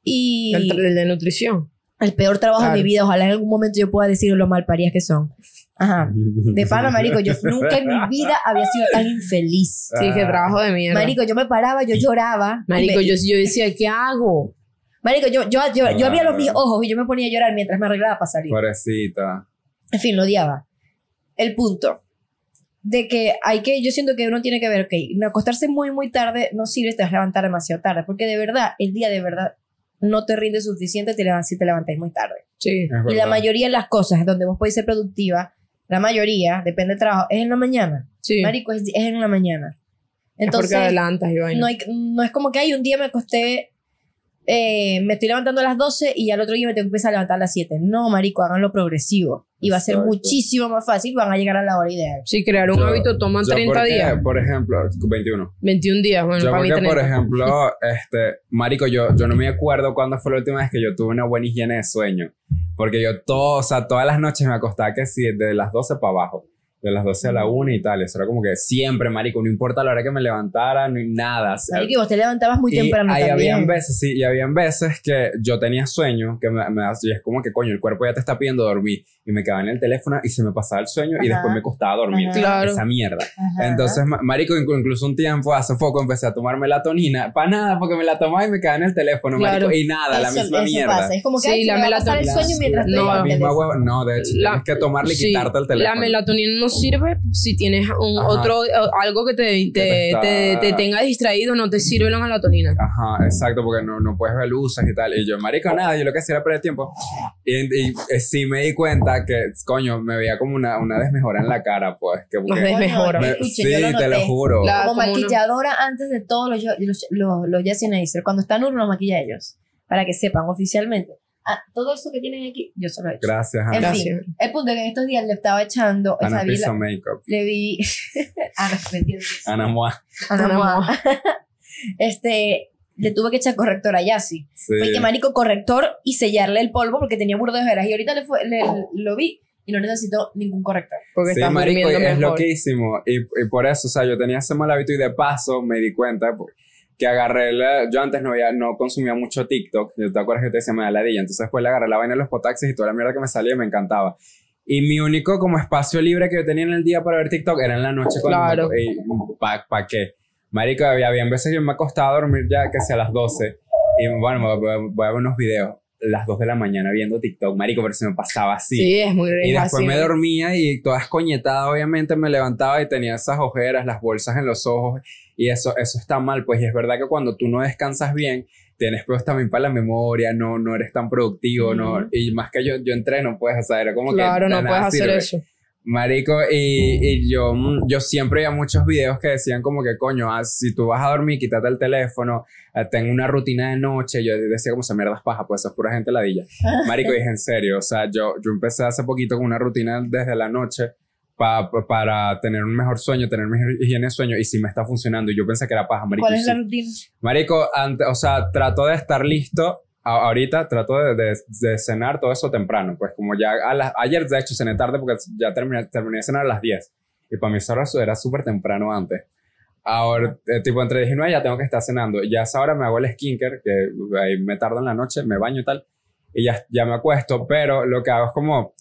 Y El, el de nutrición. el peor trabajo de Claro. mi vida, ojalá en algún momento yo pueda decir lo malparidas que son. Ajá. De pana, marico, yo nunca en mi vida había sido tan infeliz. Sí, Ah. trabajo de mierda. Marico, yo me paraba, yo lloraba. Marico, me- yo, yo decía, ¿qué hago? Marico, yo, yo, yo, yo abría los mis ojos y yo me ponía a llorar mientras me arreglaba para salir. Pobrecita. En fin, lo odiaba. El punto de que hay que, yo siento que uno tiene que ver, ok, acostarse muy, muy tarde no sirve, te vas a levantar demasiado tarde, porque de verdad, el día de verdad no te rinde suficiente te levantas, si te levantas muy tarde. Sí. Es Y la mayoría de las cosas donde vos podés ser productiva, la mayoría, depende del trabajo, es en la mañana. Sí. Marico, es, es en la mañana. es Entonces, porque adelantas y vaina. no, hay- no es como que hay un día me acosté, eh, me estoy levantando a las 12 y al otro día me tengo que empezar a levantar a las 7. No, marico, háganlo progresivo. Y va a ser Exacto. muchísimo más fácil, van a llegar a la hora ideal. Sí, crear un Yo- hábito toma Yo 30 porque, días. Por ejemplo, 21. 21 días, bueno, yo para mí porque, 30. por ejemplo, este, marico, yo, yo no me acuerdo cuándo fue la última vez que yo tuve una buena higiene de sueño. Porque yo todo, o sea, todas las noches me acostaba que sí, de las 12 para abajo. De las 12 a la 1 y tal. Eso era como que siempre, marico, no importa la hora que me levantara, ni nada. o sea, Marico, vos te levantabas muy y temprano ahí también. habían veces, sí, y habían veces que yo tenía sueño, que me, me y es como que coño, el cuerpo ya te está pidiendo dormir. Y me quedaba en el teléfono y se me pasaba el sueño y Ajá. después me costaba dormir. Ajá. Claro. Esa mierda. Ajá. Entonces, ma- marico, inclu- incluso un tiempo, hace poco, empecé a tomar melatonina. Para nada, porque me la tomaba y me quedaba en el teléfono, Claro. marico. Y nada, la Eso- misma eso mierda. pasa. Es como que Sí, la me va a pasar el melatonina- sueño mientras no, la misma huevo. No, de hecho, La- tienes que tomarle y Sí, quitarte el teléfono. La melatonina no sirve si tienes un otro, algo que te, te, te te- te tenga distraído, no te sirve la melatonina. Ajá, exacto, porque no, no puedes ver luces y tal. Y yo, marico, nada, yo lo que hacía era perder tiempo. Y, y, eh, sí me di cuenta que, coño, me veía como una, una desmejora en la cara, pues. Que, Más que- desmejora. Me- escuche, sí, yo lo te lo juro. La- Como como una- maquilladora antes de todos los, los, los, los Jessie Neisser. Cuando están uno, los maquilla ellos. Para que sepan oficialmente. Ah, todo eso que tienen aquí, yo se lo he hecho. Gracias, En Ana. Gracias. fin, el punto es que en estos días le estaba echando. o Ana sea, vi Piso la- Makeup. le vi. Ana, ¿me entiendes? Ana Moa. Ana. Moa. este, le tuve que echar corrector a Yassi. Sí. Fue que marico corrector y sellarle el polvo porque tenía burdo de ojeras. Y ahorita le fue, le- lo vi y no necesito ningún corrector. Porque Sí, marico, durmiendo es loquísimo. Y, y por eso, o sea, yo tenía ese mal hábito y de paso me di cuenta pues, que agarré la- Yo antes no, había, no consumía mucho TikTok. Yo te acuerdas que te decía me da ladilla. Entonces después le agarré la vaina de los potaxis y toda la mierda que me salía y me encantaba. Y mi único como espacio libre que yo tenía en el día para ver TikTok era en la noche cuando... Claro. ¿Para pa qué? Marico, había, había veces que yo me acostaba a dormir ya sea a las 12 y bueno, voy, a- ver unos videos las 2 de la mañana viendo TikTok, marico, pero se me pasaba así. Sí, es muy Y es después así, me dormía y toda escoñetada, obviamente me levantaba y tenía esas ojeras, las bolsas en los ojos. Y eso, eso está mal, pues y es verdad que cuando tú no descansas bien, tienes pues también para la memoria, no, no eres tan productivo, no, y más que yo, yo entreno, pues, o sea, era como Claro, que de no puedes hacer eso. Marico, y, y yo, mm, yo siempre veía muchos videos que decían como que, coño, ah, si tú vas a dormir, quítate el teléfono, eh, ten una rutina de noche. Yo decía como se mierdas paja, pues eso es pura gente ladilla. Marico, es en serio, o sea, yo, yo empecé hace poquito con una rutina desde la noche pa- pa- para tener un mejor sueño, tener mejor higiene de sueño, y sí me está funcionando. Y yo pensé que era paja, marico. ¿Cuál es la sí. rutina? Marico, ante- o sea, trato de estar listo. Ahorita trato de, cenar todo eso temprano. Pues como ya a las- ayer de hecho cené tarde porque ya terminé, terminé de cenar a las 10. Y para mí eso era, súper temprano antes. Ahora, eh, tipo entre 10 y 9 ya tengo que estar cenando. Ya a esa hora me hago el skincare, que ahí me tardo en la noche, me baño y tal. Y ya, ya me acuesto. Pero lo que hago es como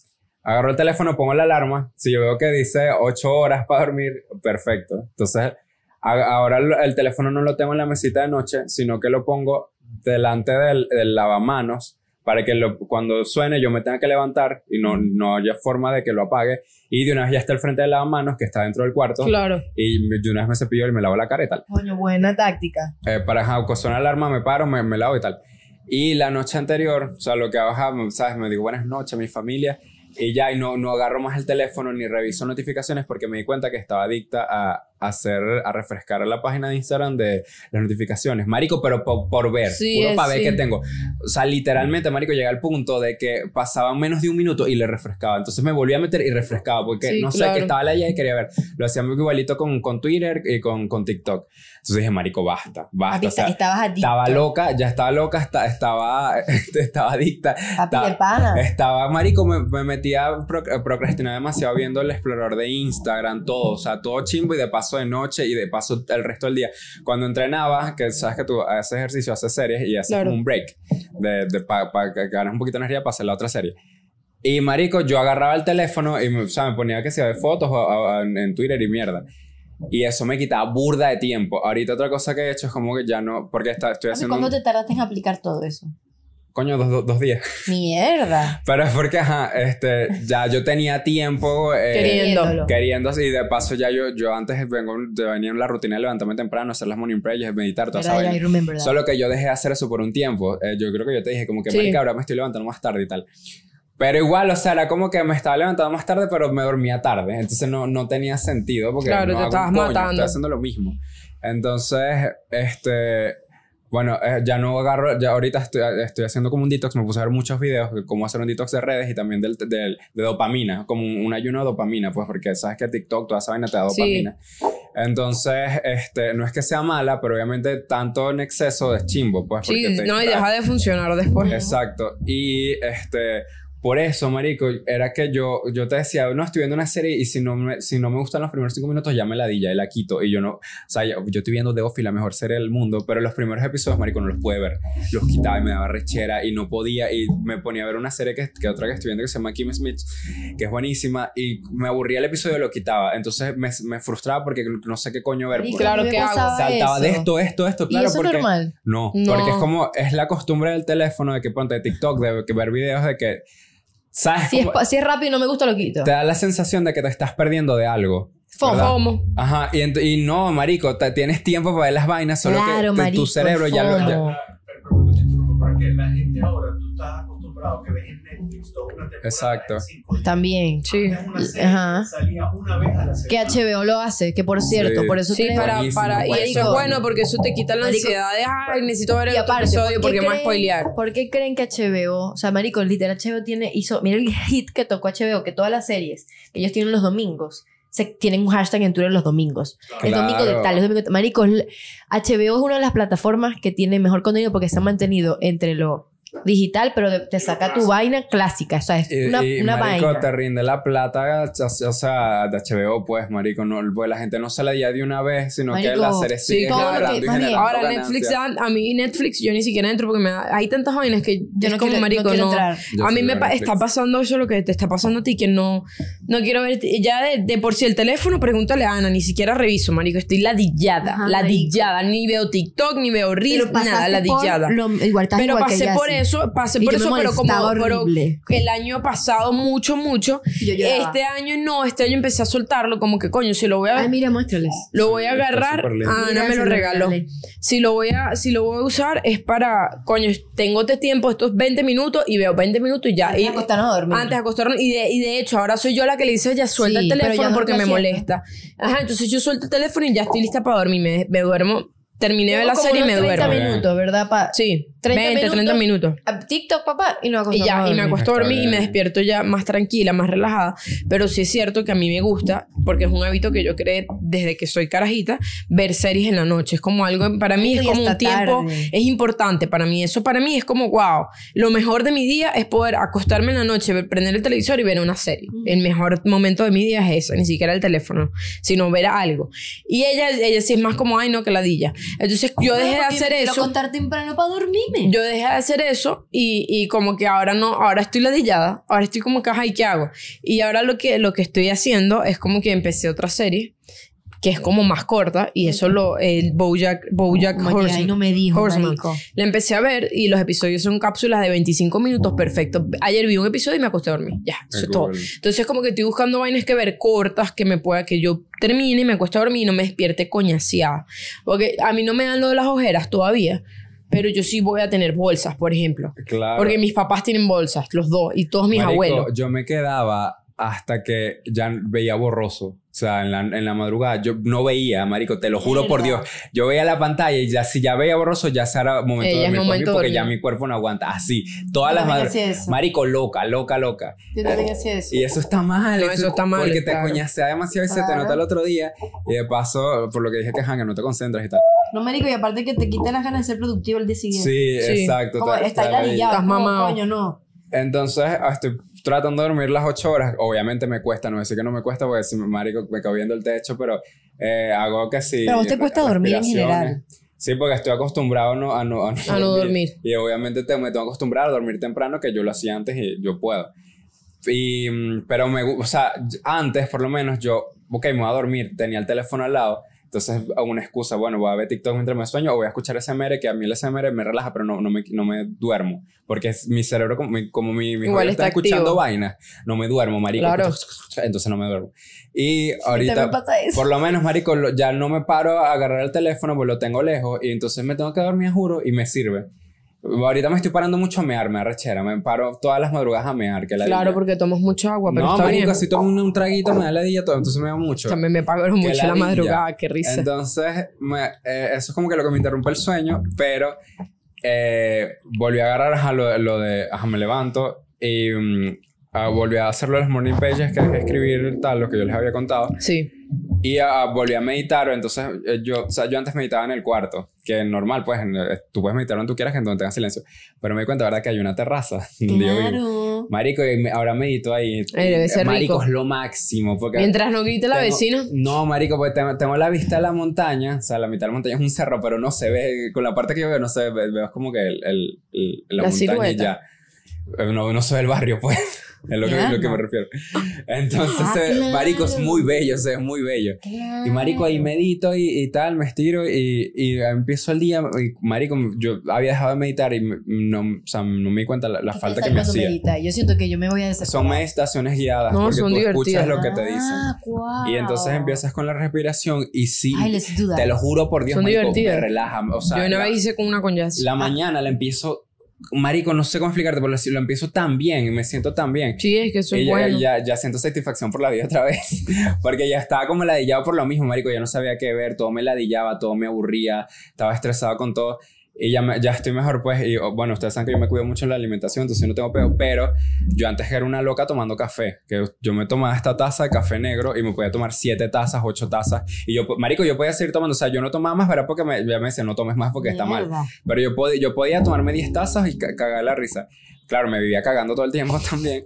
agarro el teléfono, pongo la alarma. Si yo veo que dice 8 horas para dormir, perfecto. Entonces, ahora el teléfono no lo tengo en la mesita de noche, sino que lo pongo delante del, del lavamanos para que lo- cuando suene yo me tenga que levantar y no, no haya forma de que lo apague. Y de una vez ya está el frente del lavamanos, que está dentro del cuarto. Claro. Y de una vez me cepillo y me lavo la cara y tal. Coño, buena táctica. Eh, para suena la alarma me paro, me, me lavo y tal. Y la noche anterior, o sea, lo que hago, ¿sabes? Me digo buenas noches a mi familia y ya, y no, no agarro más el teléfono ni reviso notificaciones porque me di cuenta que estaba adicta a, hacer, a refrescar la página de Instagram de las notificaciones. Marico, pero po- por ver, Sí, puro para ver sí. que tengo. O sea, literalmente, Marico, llega al punto de que pasaba menos de un minuto y le refrescaba. Entonces me volvía a meter y refrescaba porque Sí, no sé, claro. que estaba allá y quería ver. Lo hacía muy igualito con, con Twitter y con, con TikTok. Entonces dije, Marico, basta, basta. O sea, estabas adicto. estaba loca, ya estaba loca, esta- estaba, estaba adicta. Papi, Estaba- pana. Estaba, marico, me, me metía a procrastinar demasiado viendo el explorador de Instagram, todo, o sea, todo chimbo y de paso de noche y de paso el resto del día. Cuando entrenaba, que sabes que tú haces ejercicio, haces series y haces Claro. un break de, de, para que ganes un poquito de energía para hacer la otra serie. Y marico, yo agarraba el teléfono y me, o sea, me ponía que sea de fotos o- o- en, Twitter y mierda. Y eso me quitaba burda de tiempo. Ahorita otra cosa que he hecho es como que ya no, porque está, estoy haciendo... ¿Cuándo un- te tardaste en aplicar todo eso? Coño, dos, dos, dos días. Mierda. Pero es porque, ajá, este, ya yo tenía tiempo eh, Queriendo. Queriéndolo. queriendo así, y de paso ya yo, yo antes vengo, venir en la rutina de levantarme temprano, hacer las morning prayers, meditar, remember that. Solo que yo dejé de hacer eso por un tiempo. Eh, yo creo que yo te dije como que, Sí. marica, ahora me estoy levantando más tarde y tal. Pero igual, o sea, era como que me estaba levantando más tarde, pero me dormía tarde. Entonces no, no tenía sentido porque Claro, no te hago un estabas coño, matando. Estoy haciendo lo mismo. Entonces, este... Bueno, eh, ya no agarro, ya ahorita estoy, estoy haciendo como un detox, me puse a ver muchos videos de cómo hacer un detox de redes y también del, del- de dopamina, como un, un ayuno de dopamina, pues porque sabes que TikTok, toda esa vaina te da Sí. dopamina. Entonces, este, no es que sea mala, pero obviamente tanto en exceso es chimbo, pues. Sí, porque te no, y deja de funcionar después. Exacto. Y este, por eso, marico, era que yo, yo te decía, no, estoy viendo una serie y si no me, si no me gustan los primeros cinco minutos, ya me la di, ya la quito. Y yo no, o sea, yo, yo estoy viendo The Office, la mejor serie del mundo, pero los primeros episodios, marico, no los pude ver. Los quitaba y me daba rechera y no podía. Y me ponía a ver una serie que, que otra que estoy viendo que se llama Kim Smith, que es buenísima. Y me aburría el episodio y lo quitaba. Entonces me, me frustraba porque no sé qué coño ver. Marico, porque Claro, ¿qué hago? Saltaba de eso. esto, esto, esto, ¿Y claro, eso porque... normal? No, No. porque es como, es la costumbre del teléfono de que ponte de TikTok, de que ver videos de que, ¿sabes? Si es, si es rápido y no me gusta, lo quito. te da la sensación de que te estás perdiendo de algo. FOMO. Ajá, y, y no, marico, te- tienes tiempo para ver las vainas, solo Claro, que tu- marico, tu cerebro ya lo... ya-. Perdón que te interrumpa, porque la gente ahora, tú estás acostumbrado que ves en Netflix toda una temporada Exacto. También. Sí. Ves una serie Ajá. que salía una vez a la Que semana. HBO lo hace, que por cierto, Sí. por eso Sí, creo- para, para, y eso es bueno porque eso te quita la Marico. ansiedad de, ay, necesito ver el otro aparte, episodio ¿por qué porque me va a creen- spoilear. ¿Por qué creen que HBO, o sea, marico, literal HBO tiene, hizo, mira el hit que tocó HBO, que todas las series que ellos tienen los domingos, se, tienen un hashtag en Twitter los domingos. El domingo de Claro. tal, el domingo de tal. Marico, HBO es una de las plataformas que tiene mejor contenido porque se ha mantenido entre lo digital, pero te saca tu vaina clásica, o sea, es Y, una, y, una marico, vaina. te rinde la plata, o sea, de HBO, pues, marico, no, pues, la gente no se la da de una vez, sino que Marico, la serie sí, sigue todo lo generando que- y generando Ahora. Netflix, a mí Netflix yo ni siquiera entro porque me da, hay tantas vainas que Yo es no como quiero, marico, no quiero no. entrar. A mí sí me pa- está pasando eso lo que te está pasando a ti, que no, no quiero ver, ya de, de por sí el teléfono, pregúntale a Ana, ni siquiera reviso, marico, estoy ladillada, Ajá, ladillada, ni veo TikTok, ni veo Reels, nada, ladillada. lo- igual Pero igual que pasé por sí. Eso, pasé Y por yo me eso, pero como pero el año pasado mucho, mucho. Yo. Este año no, este año empecé a soltarlo, como que coño, si lo voy a Ay, mira, muéstrales. lo voy a agarrar. Ana me lo regaló. Si lo voy a, si lo voy a usar es para, coño, tengo este tiempo, estos 20 minutos y veo 20 minutos y ya. Antes y, acostarnos a dormir. Antes acostarnos. Y de, y de hecho, ahora soy yo la que le dice, ya suelta Sí, el teléfono no porque me molesta. Ajá, entonces yo suelto el teléfono y ya estoy lista para dormir. Me, me duermo. Terminé de la serie y me unos 30 duermo. minutos, ¿verdad? Pa? Sí, 30 20, 30 minutos. A TikTok, papá, y nos Y acostamos ya, y me acuesto a dormir y me despierto ya más tranquila, más relajada. Pero sí es cierto que a mí me gusta, porque es un hábito que yo creé desde que soy carajita, ver series en la noche. Es como algo, para mí es Y como un tiempo, tarde. es importante para mí. Eso para mí es como, wow, lo mejor de mi día es poder acostarme en la noche, prender el televisor y ver una serie. El mejor momento de mi día es eso, ni siquiera el teléfono, sino ver algo. Y ella, ella sí es más como, ay, no, que ladilla. Entonces yo dejé de hacer me quiero eso. acostar temprano para dormirme. Yo dejé de hacer eso y, y como que ahora no, ahora estoy ladillada, ahora estoy como que, ay, ¿qué hago? Y ahora lo que, lo que estoy haciendo es como que empecé otra serie que es como más corta y eso lo, el Bojack, Bojack que, Horseman. no me dijo, Horseman. La empecé a ver y los episodios son cápsulas de 25 minutos, perfecto. Ayer vi un episodio y me acosté a dormir, ya, eso es todo. Entonces como que estoy buscando vainas que ver cortas que me pueda, que yo termine y me acueste a dormir y no me despierte coñaseada. Porque a mí no me dan lo de las ojeras todavía, pero yo sí voy a tener bolsas, por ejemplo. Claro. Porque mis papás tienen bolsas, los dos, y todos mis Marico, abuelos. Yo me quedaba hasta que ya veía borroso. O sea, en la, en la madrugada yo no veía, marico, te lo juro por. Dios. Yo veía la pantalla y ya si ya veía borroso, ya será momento Eh, de ya dormir momento porque ya dormir. mi cuerpo no aguanta. Así, todas las madrugadas. eso. Marico, loca, loca, loca. Yo también hacía eso. Y eso está mal. No, eso está mal, Porque te claro. coñacea demasiado y se te Claro. nota el otro día. Y de paso, por lo que dije que, que no te concentras y tal. No, marico, y aparte que te quita las ganas de ser productivo el día siguiente. Sí, Sí. exacto. Como te- está te ladillado. Estás mamado. Coño, no. Entonces, estoy tratando de dormir las ocho horas. Obviamente me cuesta, no decir que no me cuesta, porque si me marico me cago viendo el techo, pero eh, hago que sí. Pero a vos te cuesta dormir en general. Sí, porque estoy acostumbrado no- a, no, a, no, A no dormir. Y obviamente te, me tengo que acostumbrar a dormir temprano, que yo lo hacía antes y yo puedo. Y, mm, pero me, o sea, antes por lo menos yo, ok, me voy a dormir, tenía el teléfono al lado. Entonces, una excusa, bueno, voy a ver TikTok mientras me sueño o voy a escuchar SMR, que a mí el SMR me relaja, pero no, no, me, no me duermo. Porque es mi cerebro, como mi, como mi, mi Igual joya está escuchando vainas, no me duermo, marico. Claro. Entonces no me duermo. Y Ahorita por lo menos, marico, ya no me paro a agarrar el teléfono, pues lo tengo lejos y entonces me tengo que dormir, juro, y me sirve. Ahorita me estoy parando mucho a mear, me arrechera, me paro todas las madrugadas a mear, que la Claro, porque tomas mucha agua, pero No, está marico, bien. si tomo un, un traguito me da la todo, entonces me da mucho. También me pagaron mucho la ladilla. madrugada, qué risa. Entonces, me- eh, eso es como que lo que me interrumpe el sueño, pero eh, volví a agarrar ajá, lo, lo de, ajá, me levanto y mm, ah, volví a hacerlo de los morning pages, que es escribir tal, lo que yo les había contado. Sí. Y ah, volví a meditar, entonces eh, yo, o sea, yo antes meditaba en el cuarto, que normal, pues, en- eh, tú puedes meditar donde tú quieras, en donde tengas silencio, pero me di cuenta, ¿verdad? Que hay una terraza. Claro. Marico, y me- ahora medito ahí. debe ser Marico, rico. es lo máximo, porque... Mientras no grite la tengo- vecina. No, marico, porque tengo, tengo la vista de la montaña, o sea, la mitad de la montaña es un cerro, pero no se ve, con la parte que yo veo, no se ve, veo como que el, el- el- la, La montaña y silueta. ya. Eh, No, no se ve el barrio, pues. Es lo que, lo que me refiero. Entonces, Ah, ve- claro. marico, es muy bello, se ve muy bello. Y marico, ahí medito y, y tal, me estiro y, y empiezo el día. Y marico, yo había dejado de meditar y no, o sea, no me di cuenta la, la falta que me hacía. Yo siento que yo me voy a desesperar. Son meditaciones guiadas No, porque son tú escuchas divertidas. lo que te dicen. Ah, guau. Y entonces empiezas con la respiración y sí, Ay, let's do that. te lo juro por Dios, Son marico, divertidas. me relaja. O sea, Yo una vez hice con una con jazz. la mañana la empiezo, marico, no sé cómo explicarte, pero lo, empiezo tan bien y me siento tan bien. Sí, es que eso es bueno. ya, ya siento satisfacción por la vida otra vez. Porque ya estaba como ladillado por lo mismo, marico. Ya no sabía qué ver, todo me ladillaba, todo me aburría, estaba estresado con todo. Y ya, me- ya estoy mejor, pues. Y oh, bueno, ustedes saben que yo me cuido mucho en la alimentación, entonces no tengo peo. Pero yo antes era una loca tomando café. Que yo me tomaba esta taza de café negro y me podía tomar siete tazas, ocho tazas. Y yo, marico, yo podía seguir tomando. O sea, yo no tomaba más, ¿verdad? Porque me, ya me decían, no tomes más porque está mal. Pero yo, pod- yo podía tomarme 10 tazas y ca- cagar la risa. Claro, me vivía cagando todo el tiempo también.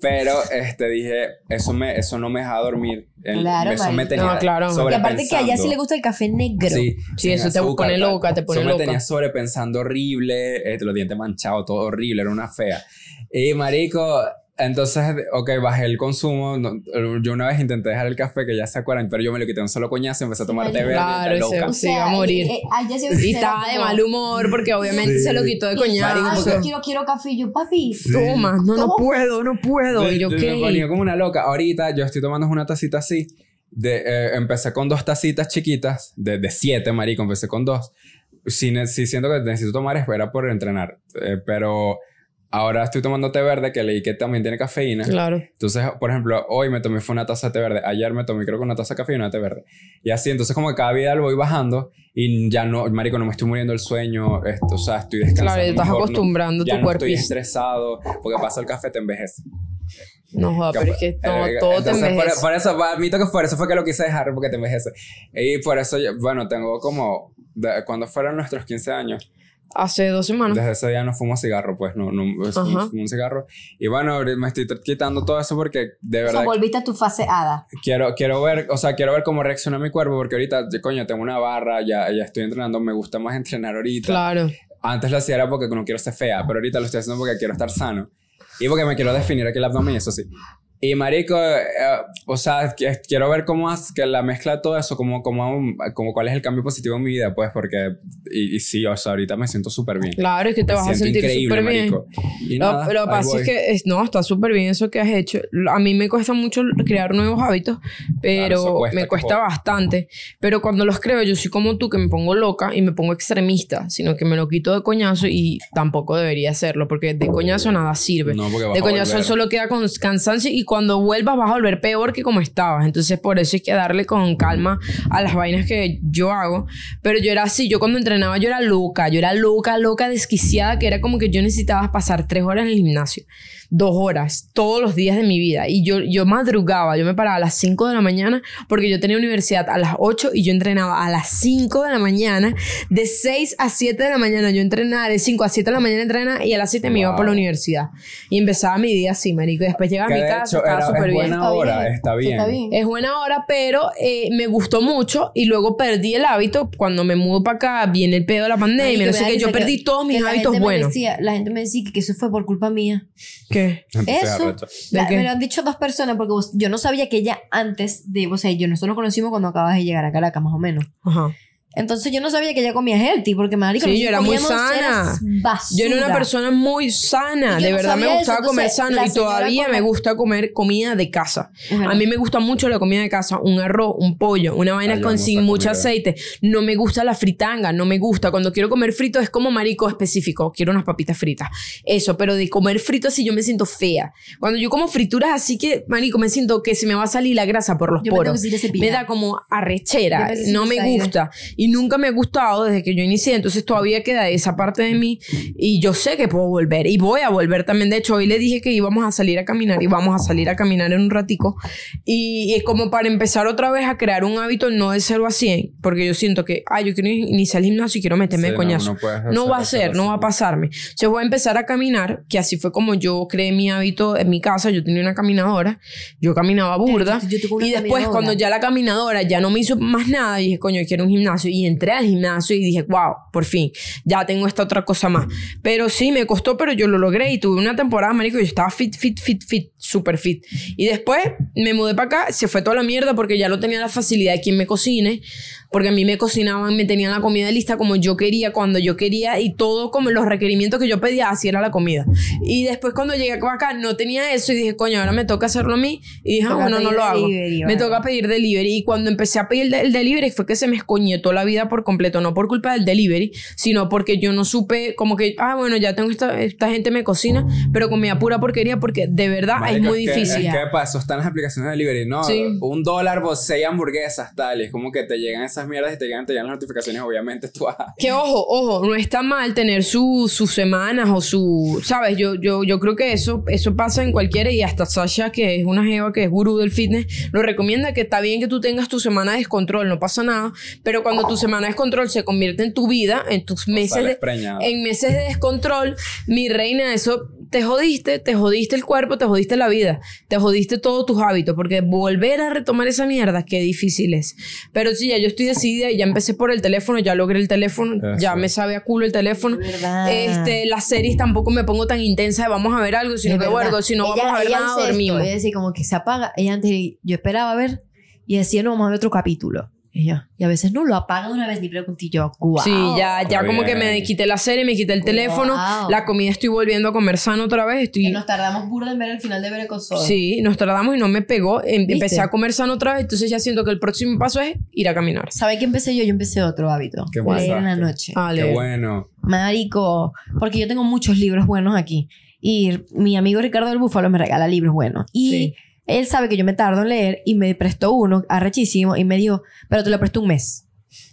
Pero este, dije, eso, me, eso no me dejaba dormir. El- Claro, eso me tenía No, claro. Y aparte que a ella sí le gusta el café negro. Sí, Sí, eso te azúcar, pone tal. loca, te pone eso loca. me tenía sobrepensando horrible, este, los dientes manchados, todo horrible, era una fea. Y marico, entonces, ok, bajé el consumo. no- yo una vez intenté dejar el café, que ya se acuerdan, pero yo me lo quité un solo coñazo y empecé a tomar té verde, Claro, loca. Sí, iba a morir. eh, eh, sí Y estaba de mal humor porque obviamente Sí. se lo quitó de coñazo. Ay, porque- quiero, quiero café. Y yo, papi. Toma, no, no puedo, no puedo. Y yo, Yo- yo me ¿qué? ponía como una loca. Ahorita yo estoy tomando una tacita así. De, eh, empecé con dos tacitas chiquitas, de, de siete, marico, empecé con dos. Si, si siento que necesito tomar, espera por entrenar. Eh, pero ahora estoy tomando té verde, que leí que también tiene cafeína. Claro. Entonces, por ejemplo, hoy me tomé fue una taza de té verde. Ayer me tomé creo que una taza de café y una té verde. Y así, entonces como que cada día lo voy bajando y ya no, marico, no me estoy muriendo el sueño. Esto, o sea, estoy descansando Claro, estás mejor, no- acostumbrando ya tu no cuerpo. estoy estresado porque pasa el café te envejece. No joda, pero es que no, Eh, todo te entonces, por, envejece. por eso, admito que por eso fue que lo quise dejar, porque te envejece. Y por eso, yo- bueno, tengo como, de- cuando fueron nuestros 15 años, Hace dos semanas. desde ese día no fumo cigarro, pues, no, no es- Ajá. fumo un cigarro. Y bueno, me estoy quitando todo eso porque de O sea, verdad volviste a tu fase hada. quiero, quiero ver, o sea, quiero ver cómo reacciona mi cuerpo, porque ahorita, coño, tengo una barra, ya, ya estoy entrenando, me gusta más entrenar ahorita. Claro. Antes lo hacía era porque no quiero ser fea, pero ahorita lo estoy haciendo porque quiero estar sano. Y porque me quiero definir aquí el abdomen, eso sí. Y marico, eh, o sea, que- quiero ver cómo es que la mezcla de todo eso, como, como, como cuál es el cambio positivo en mi vida, pues, porque, y, y sí, o sea, ahorita me siento súper bien. Claro, es que te Me vas a sentir súper bien. Y No, nada, lo pasa es que no, está súper bien eso que has hecho. A mí me cuesta mucho crear nuevos hábitos, pero eso cuesta, me cuesta bastante. Pero cuando los creo, yo soy como tú, que me pongo loca y me pongo extremista, sino que me lo quito de coñazo y tampoco debería hacerlo, porque de coñazo nada sirve. No, porque vas de a coñazo volver. solo queda con cansancio y cuando vuelvas vas a volver peor que como estabas. Entonces, por eso hay que darle con calma a las vainas que yo hago. Pero yo era así, yo cuando entrenaba yo era loca, yo era loca, loca, desquiciada, que era como que yo necesitaba pasar tres horas en el gimnasio dos horas todos los días de mi vida. Y yo, yo madrugaba, yo me paraba a las 5 de la mañana porque yo tenía universidad a las 8 y yo entrenaba a las 5 de la mañana. De 6 a 7 de la mañana yo entrenaba, de 5 a 7 de la mañana entrenaba y a las 7 me iba por la universidad. Y empezaba mi día así, marico. Y después llegaba a Que mi de casa, hecho estaba súper es bien. buena hora, está Sí, bien. Está bien. Es buena hora, pero eh, me gustó mucho y luego perdí el hábito. Cuando me mudo para acá, viene el pedo de la pandemia. Marico, no sé qué, yo perdí que- todos mis hábitos buenos. decía- la gente me decía que eso fue por culpa mía. Eso. me lo han dicho dos personas porque vos- yo no sabía que ella antes de, o sea, yo nosotros nos conocimos cuando acabas de llegar a Caracas más o menos. Ajá. Entonces yo no sabía que ella comía healthy porque marico, Sí, yo era muy sana. Yo era una persona muy sana, de no verdad me gustaba eso, comer entonces, sano y todavía como- me gusta comer comida de casa. Verdad. A mí me gusta mucho la comida de casa, un arroz, un pollo, una vaina Ay, con sin mucho aceite. No me gusta la fritanga, no me gusta. Cuando quiero comer frito es como marico específico, quiero unas papitas fritas. Eso, pero de comer frito así yo me siento fea. Cuando yo como frituras así que, marico, me siento que se me va a salir la grasa por los Yo me tengo poros. cepillar. Me da como arrechera, me no me gusta y nunca me ha gustado desde que yo inicié, entonces todavía queda esa parte de mí y yo sé que puedo volver y voy a volver también, de hecho hoy le dije que íbamos a salir a caminar y vamos a salir a caminar en un ratico y, es como para empezar otra vez a crear un hábito no de 0 a 100, porque yo siento que, ah, yo quiero iniciar el gimnasio y quiero meterme Sí, de no, coñazo. no va a ser, no va a pasarme. Yo voy a empezar a caminar, que así fue como yo creé mi hábito en mi casa. Yo tenía una caminadora, yo caminaba burda. Yo Y después, caminadora. cuando ya la caminadora ya no me hizo más nada, dije, coño, quiero un gimnasio. Y entré al gimnasio y dije, wow, por fin, ya tengo esta otra cosa más. Pero sí, me costó, pero yo lo logré. Y tuve una temporada, marico, yo estaba fit, fit, fit, fit, super fit. Y después me mudé para acá, se fue toda la mierda porque ya no tenía la facilidad de quien me cocine. Porque a mí me cocinaban, me tenían la comida lista como yo quería, cuando yo quería, y todo como los requerimientos que yo pedía, así era la comida. Y después cuando llegué acá no tenía eso y dije, coño, ahora me toca hacerlo a mí. Y dije, ah, bueno, no lo hago. delivery, Me toca pedir delivery. Y cuando empecé a pedir el delivery fue que se me escoñetó la vida por completo, no por culpa del delivery, sino porque yo no supe, como que, ah, bueno, ya tengo esta, esta gente me cocina, pero comía pura porquería porque de verdad es muy que- difícil. Es que pasó, están las aplicaciones de delivery, ¿no? Sí. Un dólar por seis hamburguesas, tal. Y es como que te llegan esas mierdas y te llegan, te llegan las notificaciones, obviamente tú ah, Que ojo, ojo, no está mal tener su- sus semanas o su, sabes, yo, yo, yo creo que eso, eso pasa en cualquiera y hasta Sasha, que es una jeva que es gurú del fitness, lo recomienda que está bien que tú tengas tu semana de descontrol, no pasa nada, pero cuando tu semana de descontrol se convierte en tu vida, en tus meses de, en meses de descontrol, mi reina, eso te jodiste, te jodiste el cuerpo, te jodiste la vida, te jodiste todos tus hábitos, porque volver a retomar esa mierda, qué difícil es. Pero sí, ya yo estoy decidida y ya empecé por el teléfono, ya logré el teléfono, ya Eso. me sabe a culo el teléfono. verdad. Este, las series tampoco me pongo tan intensa de vamos a ver algo, sino que bueno, si no vamos a ver nada, dormimos. Ella decía como que se apaga. Ella antes, yo esperaba ver y decía, no, vamos a ver otro capítulo. Y, yo, y a veces no lo apaga de una vez ni pregunté y yo, guau. Sí, ya, ya como que me quité la serie, me quité el teléfono, Wow. la comida estoy volviendo a comer sano otra vez, Que estoy... nos tardamos burda en ver el final de Berecosol. Sí, nos tardamos y no me pegó. Em- ¿Viste? Empecé a comer sano otra vez, entonces ya siento que el próximo paso es ir a caminar. ¿Sabe qué empecé yo? Yo empecé otro hábito. ¿Qué leer en la noche. Ah, Qué bueno. Marico, porque yo tengo muchos libros buenos aquí. Y mi amigo Ricardo del Búfalo me regala libros buenos. Y Sí. Él sabe que yo me tardo en leer y me prestó uno arrechísimo y me dijo, pero te lo presto un mes.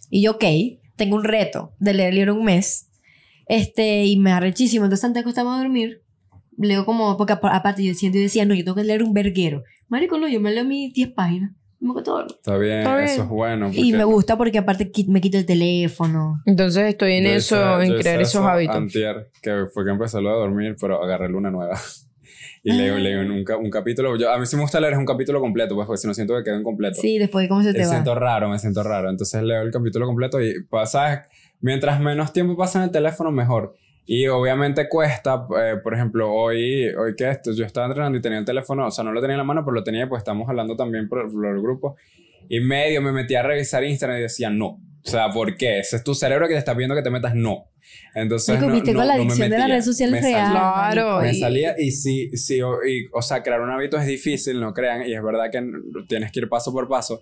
Y yo, ok, tengo un reto de leer el libro un mes. Este, y me arrechísimo. Entonces antes de acostarme a dormir, leo como, porque apa- aparte yo siento, yo decía, no, yo tengo que leer un verguero. Marico, no, yo me leo mis 10 páginas. Me a dormir. Está bien, Está bien. eso es bueno. Y porque me gusta porque aparte me quita el teléfono. Entonces estoy en yo eso, hice- en crear esos eso hábitos. Antier, que fue que empecé de dormir, pero agarré luna nueva. Y leo, leo en un, un capítulo. Yo, a mí sí me gusta leer un capítulo completo, pues, porque si no siento que quedo incompleto. Sí, después, ¿cómo se Me te va? siento raro, me siento raro. Entonces leo el capítulo completo y, pues, ¿sabes? Mientras menos tiempo pasa en el teléfono, mejor. Y obviamente cuesta, eh, por ejemplo, hoy, hoy que esto, yo estaba entrenando y tenía el teléfono, o sea, no lo tenía en la mano, pero lo tenía, pues estamos hablando también por, por el grupo. Y medio me metí a revisar Instagram y decía, no. O sea, ¿por qué? Ese es tu cerebro que te está pidiendo que te metas no. Entonces, no, no- con la no me adicción de las metía. redes sociales Me real. salía. Claro. Me y- salía y sí, sí, o, y- o sea, crear un hábito es difícil, no crean, y es verdad que tienes que ir paso por paso,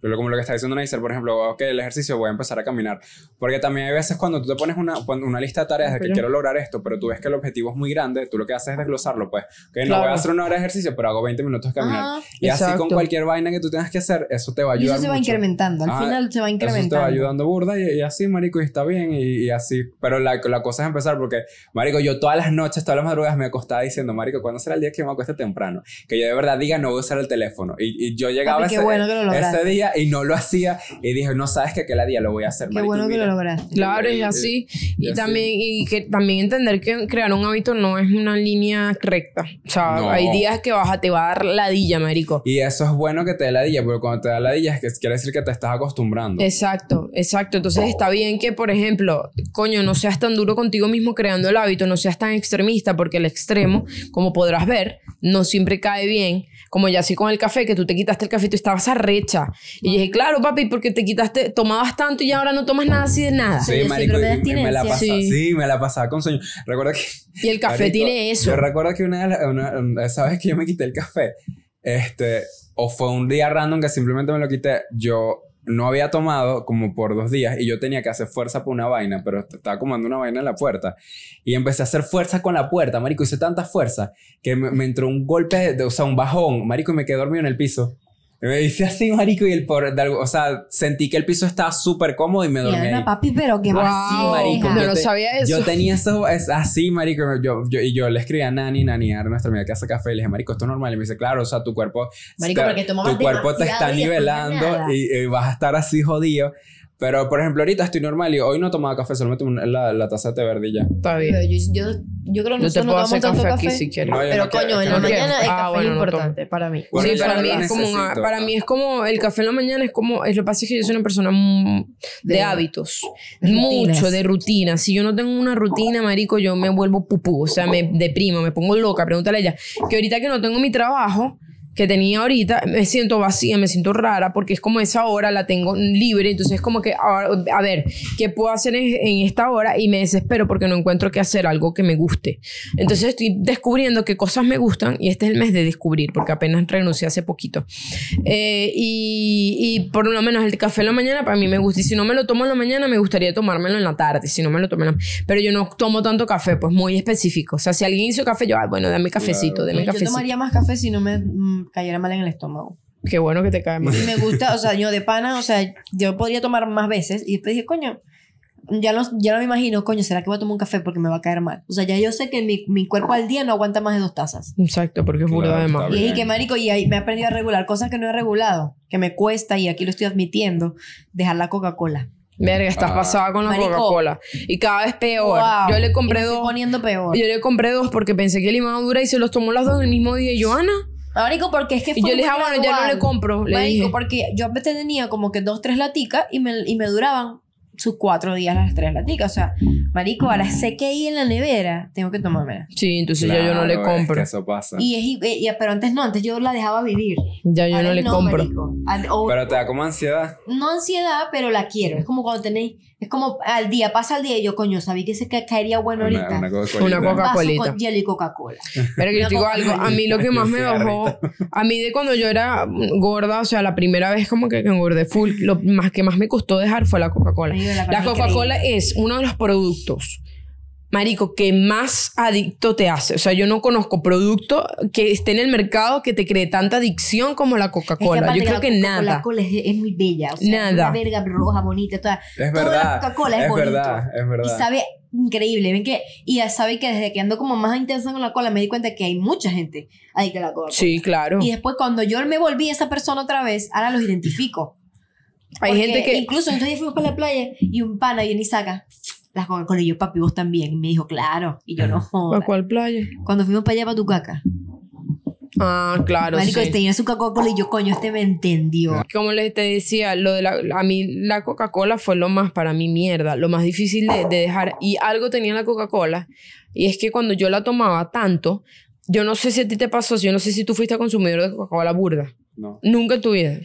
pero como lo que está diciendo Neisser, por ejemplo, ok, el ejercicio, voy a empezar a caminar, porque también hay veces cuando tú te pones una, una lista de tareas de que Pero- quiero lograr esto, pero tú ves que el objetivo es muy grande, tú lo que haces es desglosarlo, pues, ok, no Claro. voy a hacer una hora de ejercicio, pero hago 20 minutos de caminar, Ah, y así con Exacto. cualquier vaina que tú tengas que hacer, eso te va a y ayudar eso se va mucho. incrementando. Al Ah, final se va Eso te incrementando. va ayudando burda y, y así, marico, y está bien y, y así. Pero la, la cosa es empezar porque, marico, yo todas las noches, todas las madrugadas me acostaba diciendo, marico, ¿cuándo será el día que yo me acueste temprano? Que yo de verdad diga, no voy a usar el teléfono. Y, y yo llegaba Papi, ese, bueno que lo ese día y no lo hacía y dije, no sabes que aquel día lo voy a hacer, Qué marico, bueno que mira. lo lograste. Claro, Y- es así. y Y también, y que también entender que crear un hábito no es una línea recta. O sea, No. hay días que vas a, te va a dar ladilla, marico. Y eso es bueno que te dé ladilla, porque cuando te da ladilla es que quiere decir que te estás acostumbrando. Exacto, exacto. Entonces está bien que, por ejemplo, coño, no seas tan duro contigo mismo creando el hábito, no seas tan extremista, porque el extremo, como podrás ver, no siempre cae bien. Como ya así con el café, que tú te quitaste el café y tú estabas arrecha. Y yo dije, claro, papi, porque te quitaste, tomabas tanto y ahora no tomas nada así de nada. Sí, yo marico, me la pasaba, Sí. sí. me la pasaba con sueño. Recuerda que Y el café Marico, tiene eso. Yo recuerdo que una de las, una- vez que yo me quité el café, este, o fue un día random que simplemente me lo quité, yo no había tomado como por dos días y yo tenía que hacer fuerza por una vaina, pero est- estaba como dando una vaina en la puerta. Y empecé a hacer fuerza con la puerta, marico, hice tanta fuerza que me, me entró un golpe, de- o sea, un bajón, marico, y me quedé dormido en el piso. Me hice así, marico, y el por, de algo- o sea, sentí que el piso estaba súper cómodo y me dormí Ana, ahí. papi, pero qué Wow, vacío. marico, no yo lo te- sabía eso. Yo tenía eso es así, marico. Yo, yo, y yo le escribí a Nani, Nani, a nuestra amiga que hace café, y le dije, marico, esto es normal. Y me dice, claro, o sea, tu cuerpo, Marico, tomabas tu cuerpo te está nivelando y, y vas a estar así jodido. Pero, por ejemplo, ahorita estoy normal y hoy no tomaba café, solo me tomé la, la taza de té verde y ya. Está bien. Yo, yo, yo creo que Yo te nosotros no puedo hacer tomamos tanto café aquí si quieres. No, pero no quiero- coño, en la ¿No mañana el Ah, café bueno, es no importante para mí. Bueno, sí, para no mí, es como para mí es como el café en la mañana es como es lo que pasa es que yo soy una persona de, De- hábitos rutinas. mucho de rutina si yo no tengo una rutina marico yo me vuelvo pupú o sea me deprimo me pongo loca pregúntale a ella que ahorita que no tengo mi trabajo que tenía ahorita, me siento vacía, me siento rara, porque es como esa hora la tengo libre, entonces es como que, a, a ver, ¿qué puedo hacer en, en esta hora? Y me desespero porque no encuentro qué hacer, algo que me guste. Entonces estoy descubriendo qué cosas me gustan y este es el mes de descubrir, porque apenas renuncié hace poquito. Eh, y, y por lo menos el café en la mañana para mí me gusta, y si no me lo tomo en la mañana, me gustaría tomármelo en la tarde, si no me lo tomo en la... Pero yo no tomo tanto café, pues muy específico. O sea, si alguien hizo café, yo, ah, bueno, dame cafecito, Claro. dame Yo cafecito. tomaría más café si no me mm, cayera mal en el estómago. Qué bueno que te cae mal. Y me gusta, o sea, yo de pana, o sea, yo podría tomar más veces. Y después dije, coño, ya no, ya no me imagino, coño, ¿será que voy a tomar un café porque me va a caer mal? O sea, ya yo sé que mi, mi cuerpo al día no aguanta más de dos tazas. Exacto, porque es burda de bien. Y es que, marico, y ahí me he aprendido a regular cosas que no he regulado, que me cuesta, y aquí lo estoy admitiendo, dejar la Coca-Cola. Verga, estás Ah. pasada con la. Coca-Cola. Y cada vez peor. Wow, yo le compré dos. poniendo peor. Yo le compré dos porque pensé que le iba a durar y se los tomó las dos el mismo día. Y yo, Ana. Marico, porque es que Y yo le dije, ah, bueno, ya no le compro. Le Marico, dije. porque yo tenía como que dos, tres laticas y me, y me duraban sus cuatro días las tres laticas. O sea, marico, ahora sé que ahí en la nevera tengo que tomármela. Sí, entonces ya yo no le Claro, es compro. que eso pasa. Y es, y- y- pero antes no, antes yo la dejaba vivir. Ya yo Ahora no le compro. marico. O- Pero te da como ansiedad. no ansiedad, pero la quiero. Es como cuando tenéis, es como al día, pasa el día y yo, coño, sabía que se ca- caería bueno Una, ahorita. una Una Coca-Colita. Un vaso Coca-Colita. con hielo y Coca-Cola. Pero que yo Una te digo algo, a mí lo que más me bajó, a mí de cuando yo era gorda, o sea, la primera vez como que, engordé full, lo más que más me costó dejar fue la Coca-Cola. La Coca-Cola es uno de los productos, marico, que más adicto te hace. O sea, yo no conozco producto que esté en el mercado que te cree tanta adicción como la Es que Coca-Cola. yo creo la que Coca-Cola nada. Cola es, es muy bella. O sea, Nada. Es una verga roja, bonita. Toda, Es toda verdad. la Coca-Cola es, es bonito. verdad, es Y verdad. sabe increíble. Ven que, y ya sabe que desde que ando como más intensa con la cola, me di cuenta que hay mucha gente adicta a la Coca-Cola. Sí, claro. Y después, cuando yo me volví esa persona otra vez, ahora los identifico. Hay Porque gente que... Incluso entonces fuimos para la playa y un pana viene y saca las Coca-Cola. Y yo, papi, vos también. Y me dijo, claro. Y yo, no ¿Para jodas. cuál playa? Cuando fuimos para allá, para tu caca. Ah, claro, Marico, sí. tenía su Coca-Cola y yo, coño, este me entendió. Como les te decía, lo de la, a mí la Coca-Cola fue lo más para mí mierda, lo más difícil de, de dejar. Y algo tenía la Coca-Cola, y es que cuando yo la tomaba tanto, yo no sé si a ti te pasó, yo no sé si tú fuiste consumidor de Coca-Cola burda. No. Nunca en tu vida.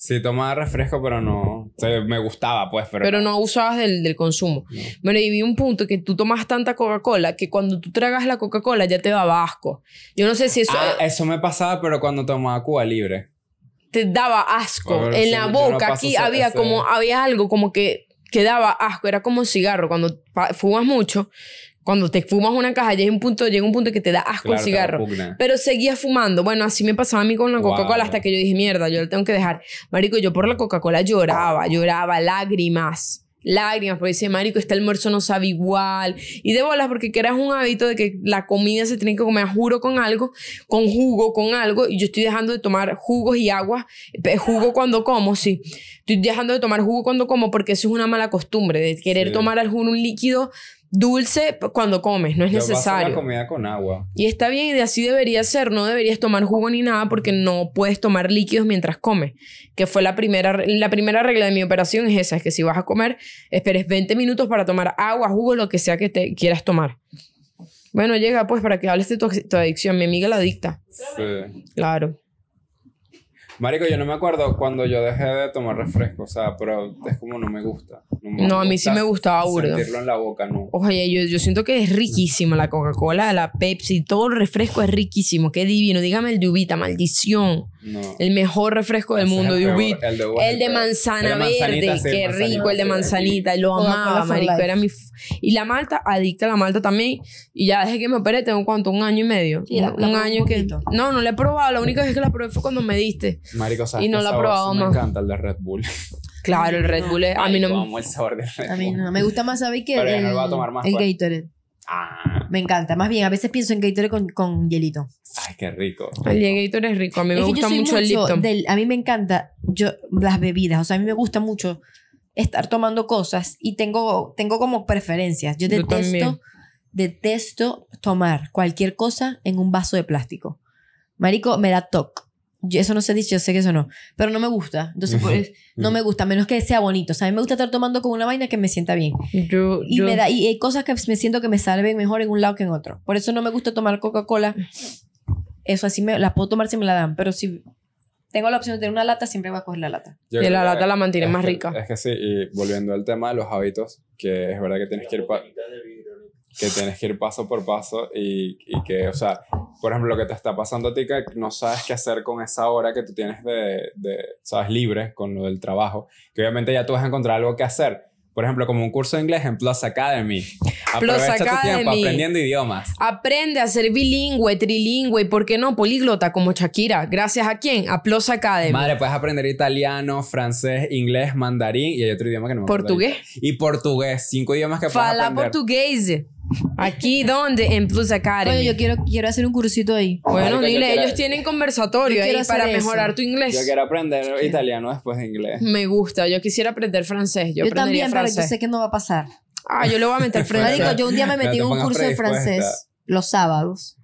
Sí, tomaba refresco, pero no. O sea, me gustaba, pues, pero. Pero no abusabas del, del consumo. No. Bueno, y vi un punto que tú tomas tanta Coca-Cola que cuando tú tragas la Coca-Cola ya te daba asco. Yo no sé si eso Ah, eh, eso me pasaba, pero cuando tomaba Cuba Libre. te daba asco. En sí, la no boca, paso aquí ese- había ese- como, había algo como que, que daba asco. Era como cigarro. Cuando fumas mucho, cuando te fumas una caja, llega un punto, llega un punto que te da asco Claro, el cigarro. Pero seguía fumando. Bueno, así me pasaba a mí con la Wow. Coca-Cola hasta que yo dije, mierda, yo lo tengo que dejar. Marico, yo por la Coca-Cola lloraba, lloraba, lágrimas. Lágrimas, porque decía, Marico, este almuerzo no sabe igual. Y de bolas, porque que eras un hábito de que la comida se tiene que comer, juro, con algo, con jugo, con algo. Y yo estoy dejando de tomar jugos y agua. eh, Jugo cuando como, sí. Estoy dejando de tomar jugo cuando como porque eso es una mala costumbre, de querer Sí. tomar algún un líquido dulce cuando comes. No es Yo necesario. la comida con agua. Y está bien, y así debería ser. No deberías tomar jugo ni nada porque no puedes tomar líquidos mientras comes. Que fue la primera, la primera regla de mi operación es esa, es que si vas a comer, esperes 20 minutos para tomar agua, jugo, lo que sea que te quieras tomar. Bueno, llega pues para que hables de tu, tu adicción. Mi amiga la adicta. Sí. Claro. Marico, yo no me acuerdo cuando yo dejé de tomar refresco, o sea, pero es como no me gusta. me No, a mí sí me gustaba burda. Sentirlo en la boca, no. Oye, yo, yo siento que es riquísima la Coca-Cola, la Pepsi, todo el refresco es riquísimo. Qué divino. Dígame el de uvita, maldición. no. El mejor refresco del Ese mundo el de. El El manzana El de manzanita, verde, sí, qué manzanita, rico el de sí. manzanita, lo amaba, marico, era mi y la malta, adicta a la malta también, y ya desde que me operé tengo cuánto, un año y medio, Sí, la- un, la un año un que no, no la he probado, la única vez que la probé fue cuando me diste, Marico, ¿sabes Y no lo he probado más. Me encanta el de Red Bull. claro, el Red Bull, es- a mí no, amo el sabor de Red A mí Bull. no, me gusta más, ¿sabes qué? Pero el, no lo voy a tomar más, el pues. Gatorade. Ah, Me encanta. Más bien, a veces pienso en Gatorade con, con hielito. ay, qué rico. el Gator es rico, a mí me es gusta soy mucho, el Lipton, del- a mí me encanta yo, las bebidas. O sea, a mí me gusta mucho estar tomando cosas y tengo, tengo como preferencias. Yo Yo también. detesto, detesto tomar cualquier cosa en un vaso de plástico. Marico, me da toc. Yo- Eso no se dice, yo sé que eso no. Pero no me gusta. Entonces, pues, no me gusta, menos que sea bonito. O sea, a mí me gusta estar tomando con una vaina que me sienta bien. yo, Y, yo- me da, y hay cosas que me siento que me salven mejor en un lado que en otro. Por eso no me gusta tomar Coca-Cola. Eso así me la puedo tomar si me la dan. Pero si tengo la opción de tener una lata, siempre voy a coger la lata. Yo Y la lata la mantiene más que- rica. Es que sí, y volviendo al tema de los hábitos, que es verdad que tienes que ir, pa- que tienes que ir paso por paso y, y que, o sea, por ejemplo, lo que te está pasando a ti, que no sabes qué hacer con esa hora que tú tienes de, de sabes, libre con lo del trabajo, que obviamente ya tú vas a encontrar algo que hacer. Por ejemplo, como un curso de inglés en Plus Academy. Aprovecha tu tiempo aprendiendo idiomas. Aprende a ser bilingüe, trilingüe y, ¿por qué no? Políglota como Shakira. ¿Gracias a quién? A Plus Academy. Madre, puedes aprender italiano, francés, inglés, mandarín y hay otro idioma que no me acuerdo Portugués. Y portugués. Cinco idiomas que puedes Fala aprender. portugués. Aquí, ¿dónde? En Plus Academy. Oye, yo quiero, quiero hacer un cursito ahí. Bueno, Marico, dile, quiero- ellos tienen conversatorio ahí para eso. mejorar tu inglés. Yo quiero aprender italiano después de inglés. Me gusta, yo quisiera aprender francés. Yo, Yo, también, pero yo francés. sé que no va a pasar. Ah, yo le voy a meter francés. Marico, yo un día me metí en un curso de francés los sábados.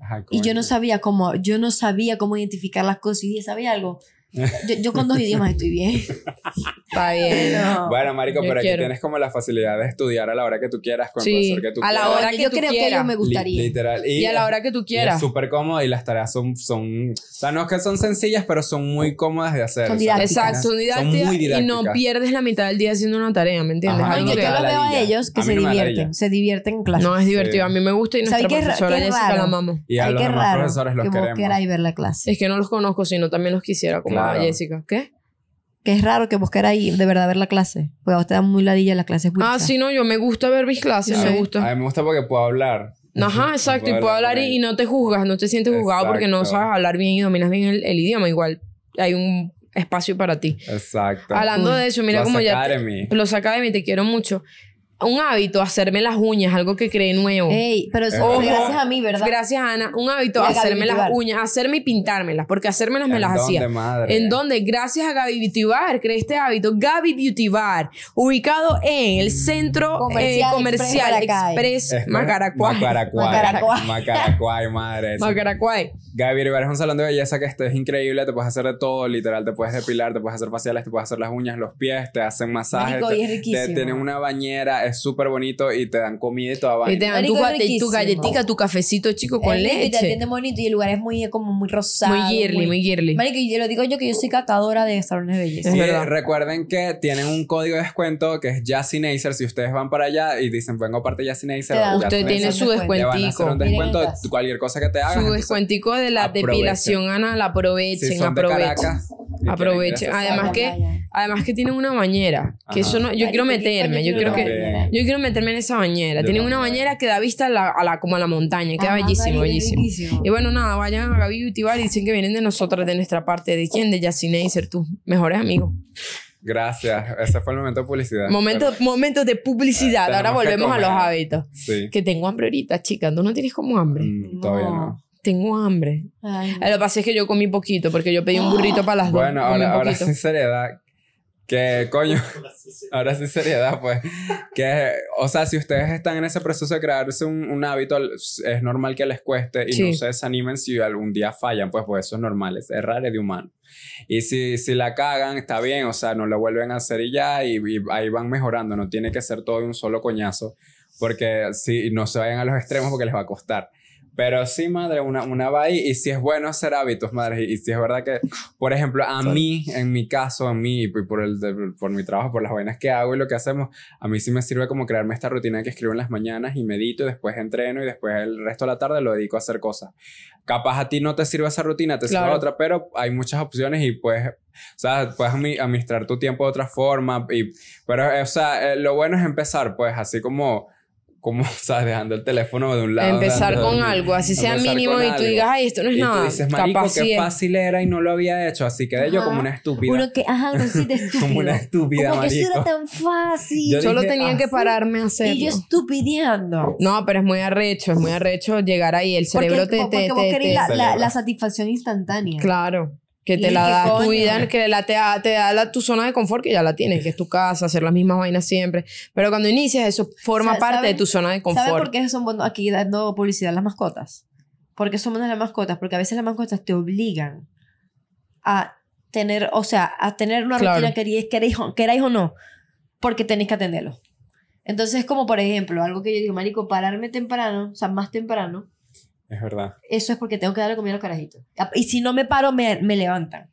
Ajá, Y yo no sabía cómo, yo no sabía cómo identificar las cosas. Y dije, ¿sabía algo? Yo, yo con dos idiomas estoy bien. Está bien. No. Bueno, marico, Yo pero aquí quiero. tienes como la facilidad de estudiar a la hora que tú quieras con Sí, el profesor que tú a la quieras. hora yo que tú creo que quieras. ellos me Li- gustaría. literal. Y, Y a la hora que tú y es quieras. súper cómodo y las tareas son, son, o sea, no es que son sencillas, pero son muy cómodas de hacer. Son didácticas. Exacto, son didáctica, muy y no didácticas. pierdes la mitad del día haciendo una tarea, ¿me entiendes? Ajá, Algo yo, no que- yo lo veo a ellos que A se no me divierten. Se divierten en clase. no es divertido. Sí. A mí me gusta y ¿Sabes nuestra qué ra- profesora qué Jessica la amamos. Y a los demás profesores los que queremos. ver la clase. Es que no los conozco, sino también los quisiera, como a Jessica. ¿Qué? Que es raro que vos queráis de verdad ver la clase. Pues a vos te dan muy ladilla la clase. Ah, sí, no, yo me gusta ver mis clases, Sí. me A gusta. mí me gusta porque puedo hablar. Ajá, exacto. Y puedo hablar y, no te juzgas, no te sientes juzgado porque no sabes hablar bien y dominas bien el, el idioma. Igual hay un espacio para ti. Exacto. Hablando Cool. de eso, mira Plus como ya... te- Academy. Plus Academy, te quiero mucho. Un hábito, hacerme las uñas, algo que creé nuevo. Ey, pero eso Ojo. fue gracias a mí, ¿verdad? Gracias, Ana. Un hábito, Y hacerme las Beauty Bar. uñas, hacerme y pintármelas, porque hacérmelas me ¿En las hacía. madre? ¿En dónde? Gracias a Gaby Beauty Bar, creé este hábito. Gaby Beauty Bar, ubicado en el centro Comercial eh, comercial Express Macaracuay. Macaracuay. Macaracuay. Macaracuay, madre. Macaracuay. Gaby Rivera es un salón de belleza que este es increíble, te puedes hacer de todo, literal, te puedes depilar, te puedes hacer faciales, te puedes hacer las uñas, los pies, te hacen masajes, Marico, y es te, riquísimo. te tienen una bañera, es súper bonito y te dan comida y toda vaina. Y te dan tu, gate- tu galletica, tu cafecito chico con Es lindo y te leche. atiende bonito y el lugar es muy, como muy rosado. Muy girly, muy girly. Marico, y yo lo digo yo que yo soy catadora de salones de belleza. Es verdad. recuerden que tienen un código de descuento que es Jassy Nacer. Si ustedes van para allá y dicen, vengo aparte de Jassy Nacer, Te dan- o Jassy Usted tiene su Le le van a hacer descuentico. un descuento de cualquier cosa que te hagas. Su descuentico de la aprovechen. depilación anal, aprovechen, si son de aprovechen. Caracas quieren Aprovechen. Además que, además que tienen una bañera. Que Ajá. eso no, yo quiero meterme, yo quiero que, yo quiero meterme en esa bañera. Yo Tienen una bañera que da vista a la, a la- como a la montaña, queda Ajá, bellísimo, bellísimo. Y bueno, nada, vayan a Gaby Beauty Bar y dicen que vienen de nosotras, de nuestra parte. ¿De quién? De Yacine Nacer, tus mejores amigos. Gracias. Ese fue el momento de publicidad. Momento, Pero- momentos de publicidad. Tenemos Ahora volvemos a los hábitos. Sí. Que tengo hambre ahorita, chica. ¿Tú no tienes como hambre? Mm, Todavía no. Tengo hambre. Ay, Lo que pasa es que yo comí poquito porque yo pedí un burrito para las dos. Bueno, ahora, ahora sí seriedad. Que coño, ahora sí seriedad, pues. Que, o sea, si ustedes están en ese proceso de crearse un, un hábito, es normal que les cueste y Sí. no se desanimen si algún día fallan, pues, pues eso es normal, es errar es de humano. Y si, si la cagan, está bien, o sea, no lo vuelven a hacer y ya, y, y ahí van mejorando, no tiene que ser todo de un solo coñazo, porque si no se vayan a los extremos porque les va a costar. Pero sí, madre, una, una va ahí. Y si es bueno hacer hábitos, madre. Y, y si es verdad que, por ejemplo, a mí, en mi caso, a mí, y por, el, de- por mi trabajo, por las vainas que hago y lo que hacemos, a mí sí me sirve como crearme esta rutina que escribo en las mañanas y medito y después entreno y después el resto de la tarde lo dedico a hacer cosas. Capaz a ti no te sirve esa rutina, te Claro. sirve otra, pero hay muchas opciones y puedes, o sea, puedes admi- administrar tu tiempo de otra forma. Y, pero, o sea, eh, lo bueno es empezar, pues, así como, como, sea, dejando el teléfono de un lado. Empezar dando- con algo, así sea mínimo, y tú digas, ay, esto no es Y tú nada. dices, marico, Capaz qué sí es. fácil era y no lo había hecho. Así quedé yo Ajá. como una estúpida. Uno que, ajá, uno sí de estúpido. Como una estúpida, Como que eso marico. era tan fácil. Yo Solo dije, tenía ah, que pararme a hacerlo. y yo estupideando. No, pero es muy arrecho, es muy arrecho llegar ahí. El cerebro porque, te, porque te, vos te- querés te- la, la, la satisfacción instantánea. Claro. Que ¿Y te la da coño? vida, que la, te da, te da la- tu zona de confort, que ya la tienes, que es tu casa, hacer las mismas vainas siempre. Pero cuando inicias, eso forma parte ¿saben- de tu zona de ¿Sabes por confort. qué son buenos aquí dando publicidad a las mascotas? Porque son buenas las mascotas, porque a veces las mascotas te obligan a tener, o sea, a tener una Claro. rutina queréis, o- queráis o no, porque tenéis que atenderlo. Entonces, es como por ejemplo, algo que yo digo, marico, pararme temprano, o sea, más temprano, Es verdad. eso es porque tengo que darle comida a los carajitos. Y si no me paro, me, me levantan.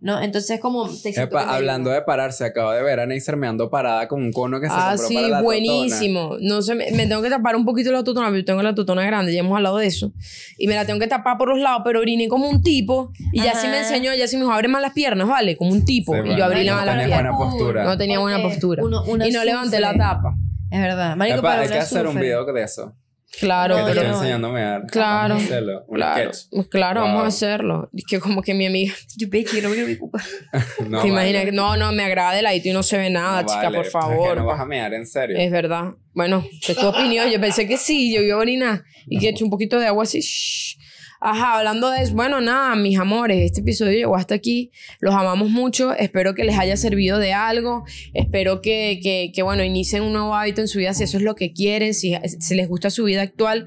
¿No? Entonces, como... te Epa, hablando de pararse, acabo de ver a Neisser me ando parada con un cono que se Ah, compró sí, para la totona. buenísimo. No sé, me, me tengo que tapar un poquito la totona, porque yo tengo la totona grande, ya hemos hablado de eso. Y me la tengo que tapar por los lados, pero oriné como un tipo. Y ya sí me enseñó, ya sí me dijo, abre más las piernas, ¿vale? Como un tipo. Sí, y bueno, yo abrí no las malas tenés piernas. buena postura. No tenía buena postura. uno- uno y no levanté la sufre. tapa. Es verdad. Marico, Epa, pero hay que uno hacer un sufre. video de eso. Claro, que te yo estoy no. enseñando a mear. Claro. Vamos a hacerlo. Un claro, sketch. claro, Wow. vamos a hacerlo. Y que como que mi amiga, Yo, bitch, yo no quiero mi culpa. No, te vale. imaginas que no, no, me agrada el ladito y no se ve nada, No chica, vale, por ¿por qué favor. no vas a mear, en serio. Es verdad. Bueno, es tu opinión. Yo pensé que sí, yo iba a orinar y que he hecho un poquito de agua así. shh. Ajá, hablando de eso, bueno, nada, mis amores, este episodio llegó hasta aquí. Los amamos mucho. Espero que les haya servido de algo. Espero que, que, bueno, inicien un nuevo hábito en su vida si eso es lo que quieren, si, si les gusta su vida actual.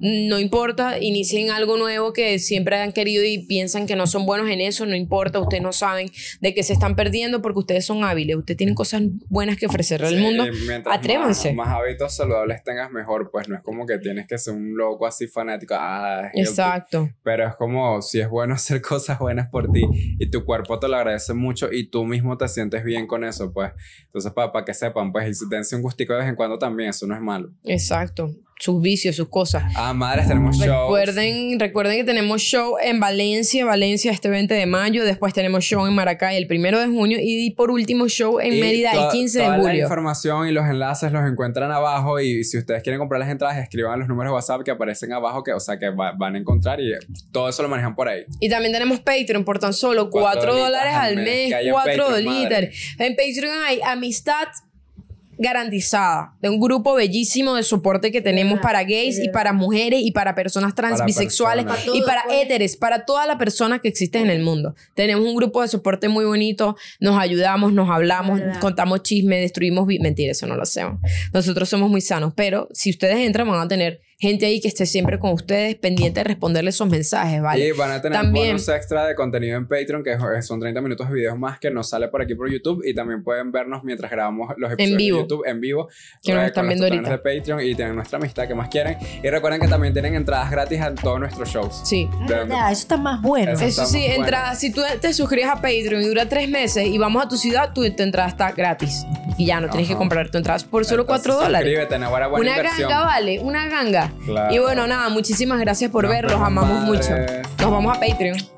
No importa, inicien algo nuevo que siempre han querido y piensan que no son buenos en eso, no importa, ustedes no saben de qué se están perdiendo porque ustedes son hábiles, ustedes tienen cosas buenas que ofrecerle al mundo. atrévanse. Más, más hábitos saludables tengas mejor, pues no es como que tienes que ser un loco así fanático. Ah. Exacto. Pero es como si es bueno hacer cosas buenas por ti y tu cuerpo te lo agradece mucho y tú mismo te sientes bien con eso, pues. Entonces, para que sepan, pues, y si dense un gustico de vez en cuando también, eso no es malo. Exacto. Sus vicios, sus cosas. Ah, madres, tenemos shows. Recuerden, recuerden que tenemos show en Valencia, Valencia este 20 de mayo. Después tenemos show en Maracay el 1 de junio. Y por último, show en Y Mérida el toda- 15 de toda La julio. información y los enlaces los encuentran abajo y si ustedes quieren comprar las entradas, escriban los números de WhatsApp que aparecen abajo, que, o sea, que va- van a encontrar y todo eso lo manejan por ahí. Y también tenemos Patreon por tan solo Cuatro 4 dolitas dólares al mes, mes. que hay en 4 Patreon, dólares. En Patreon hay amistad garantizada de un grupo bellísimo de soporte que tenemos para gays y para mujeres y para personas trans, Para bisexuales personas. y Para éteres, para todas las personas que existen en el mundo. Tenemos un grupo de soporte muy bonito, nos ayudamos, nos hablamos, Verdad. contamos chismes, destruimos... vi- Mentira, eso no lo hacemos. Nosotros somos muy sanos, pero si ustedes entran van a tener gente ahí que esté siempre con ustedes, pendiente de responderles esos mensajes, ¿vale? Y van a tener También- bonus extra de contenido en Patreon, que son 30 minutos de videos más que nos sale por aquí por YouTube. Y también pueden vernos mientras grabamos los episodios vivo. de YouTube en vivo. Que nos eh, están viendo paneles de Patreon y tienen nuestra amistad que más quieren. Y recuerden que también tienen entradas gratis a todos nuestros shows. Sí. De- verdad, eso está más bueno. Eso sí, muy bueno. entrada, si tú te suscribes a Patreon y dura tres meses y vamos a tu ciudad, tu, tu entrada está gratis. Y ya no tienes que comprar tu entrada por solo Entonces, 4 dólares. Suscríbete, buena Una inversión. ganga, vale, una ganga. Claro. Y bueno, nada, muchísimas gracias por Nos verlos, amamos mucho. Nos vamos a Patreon.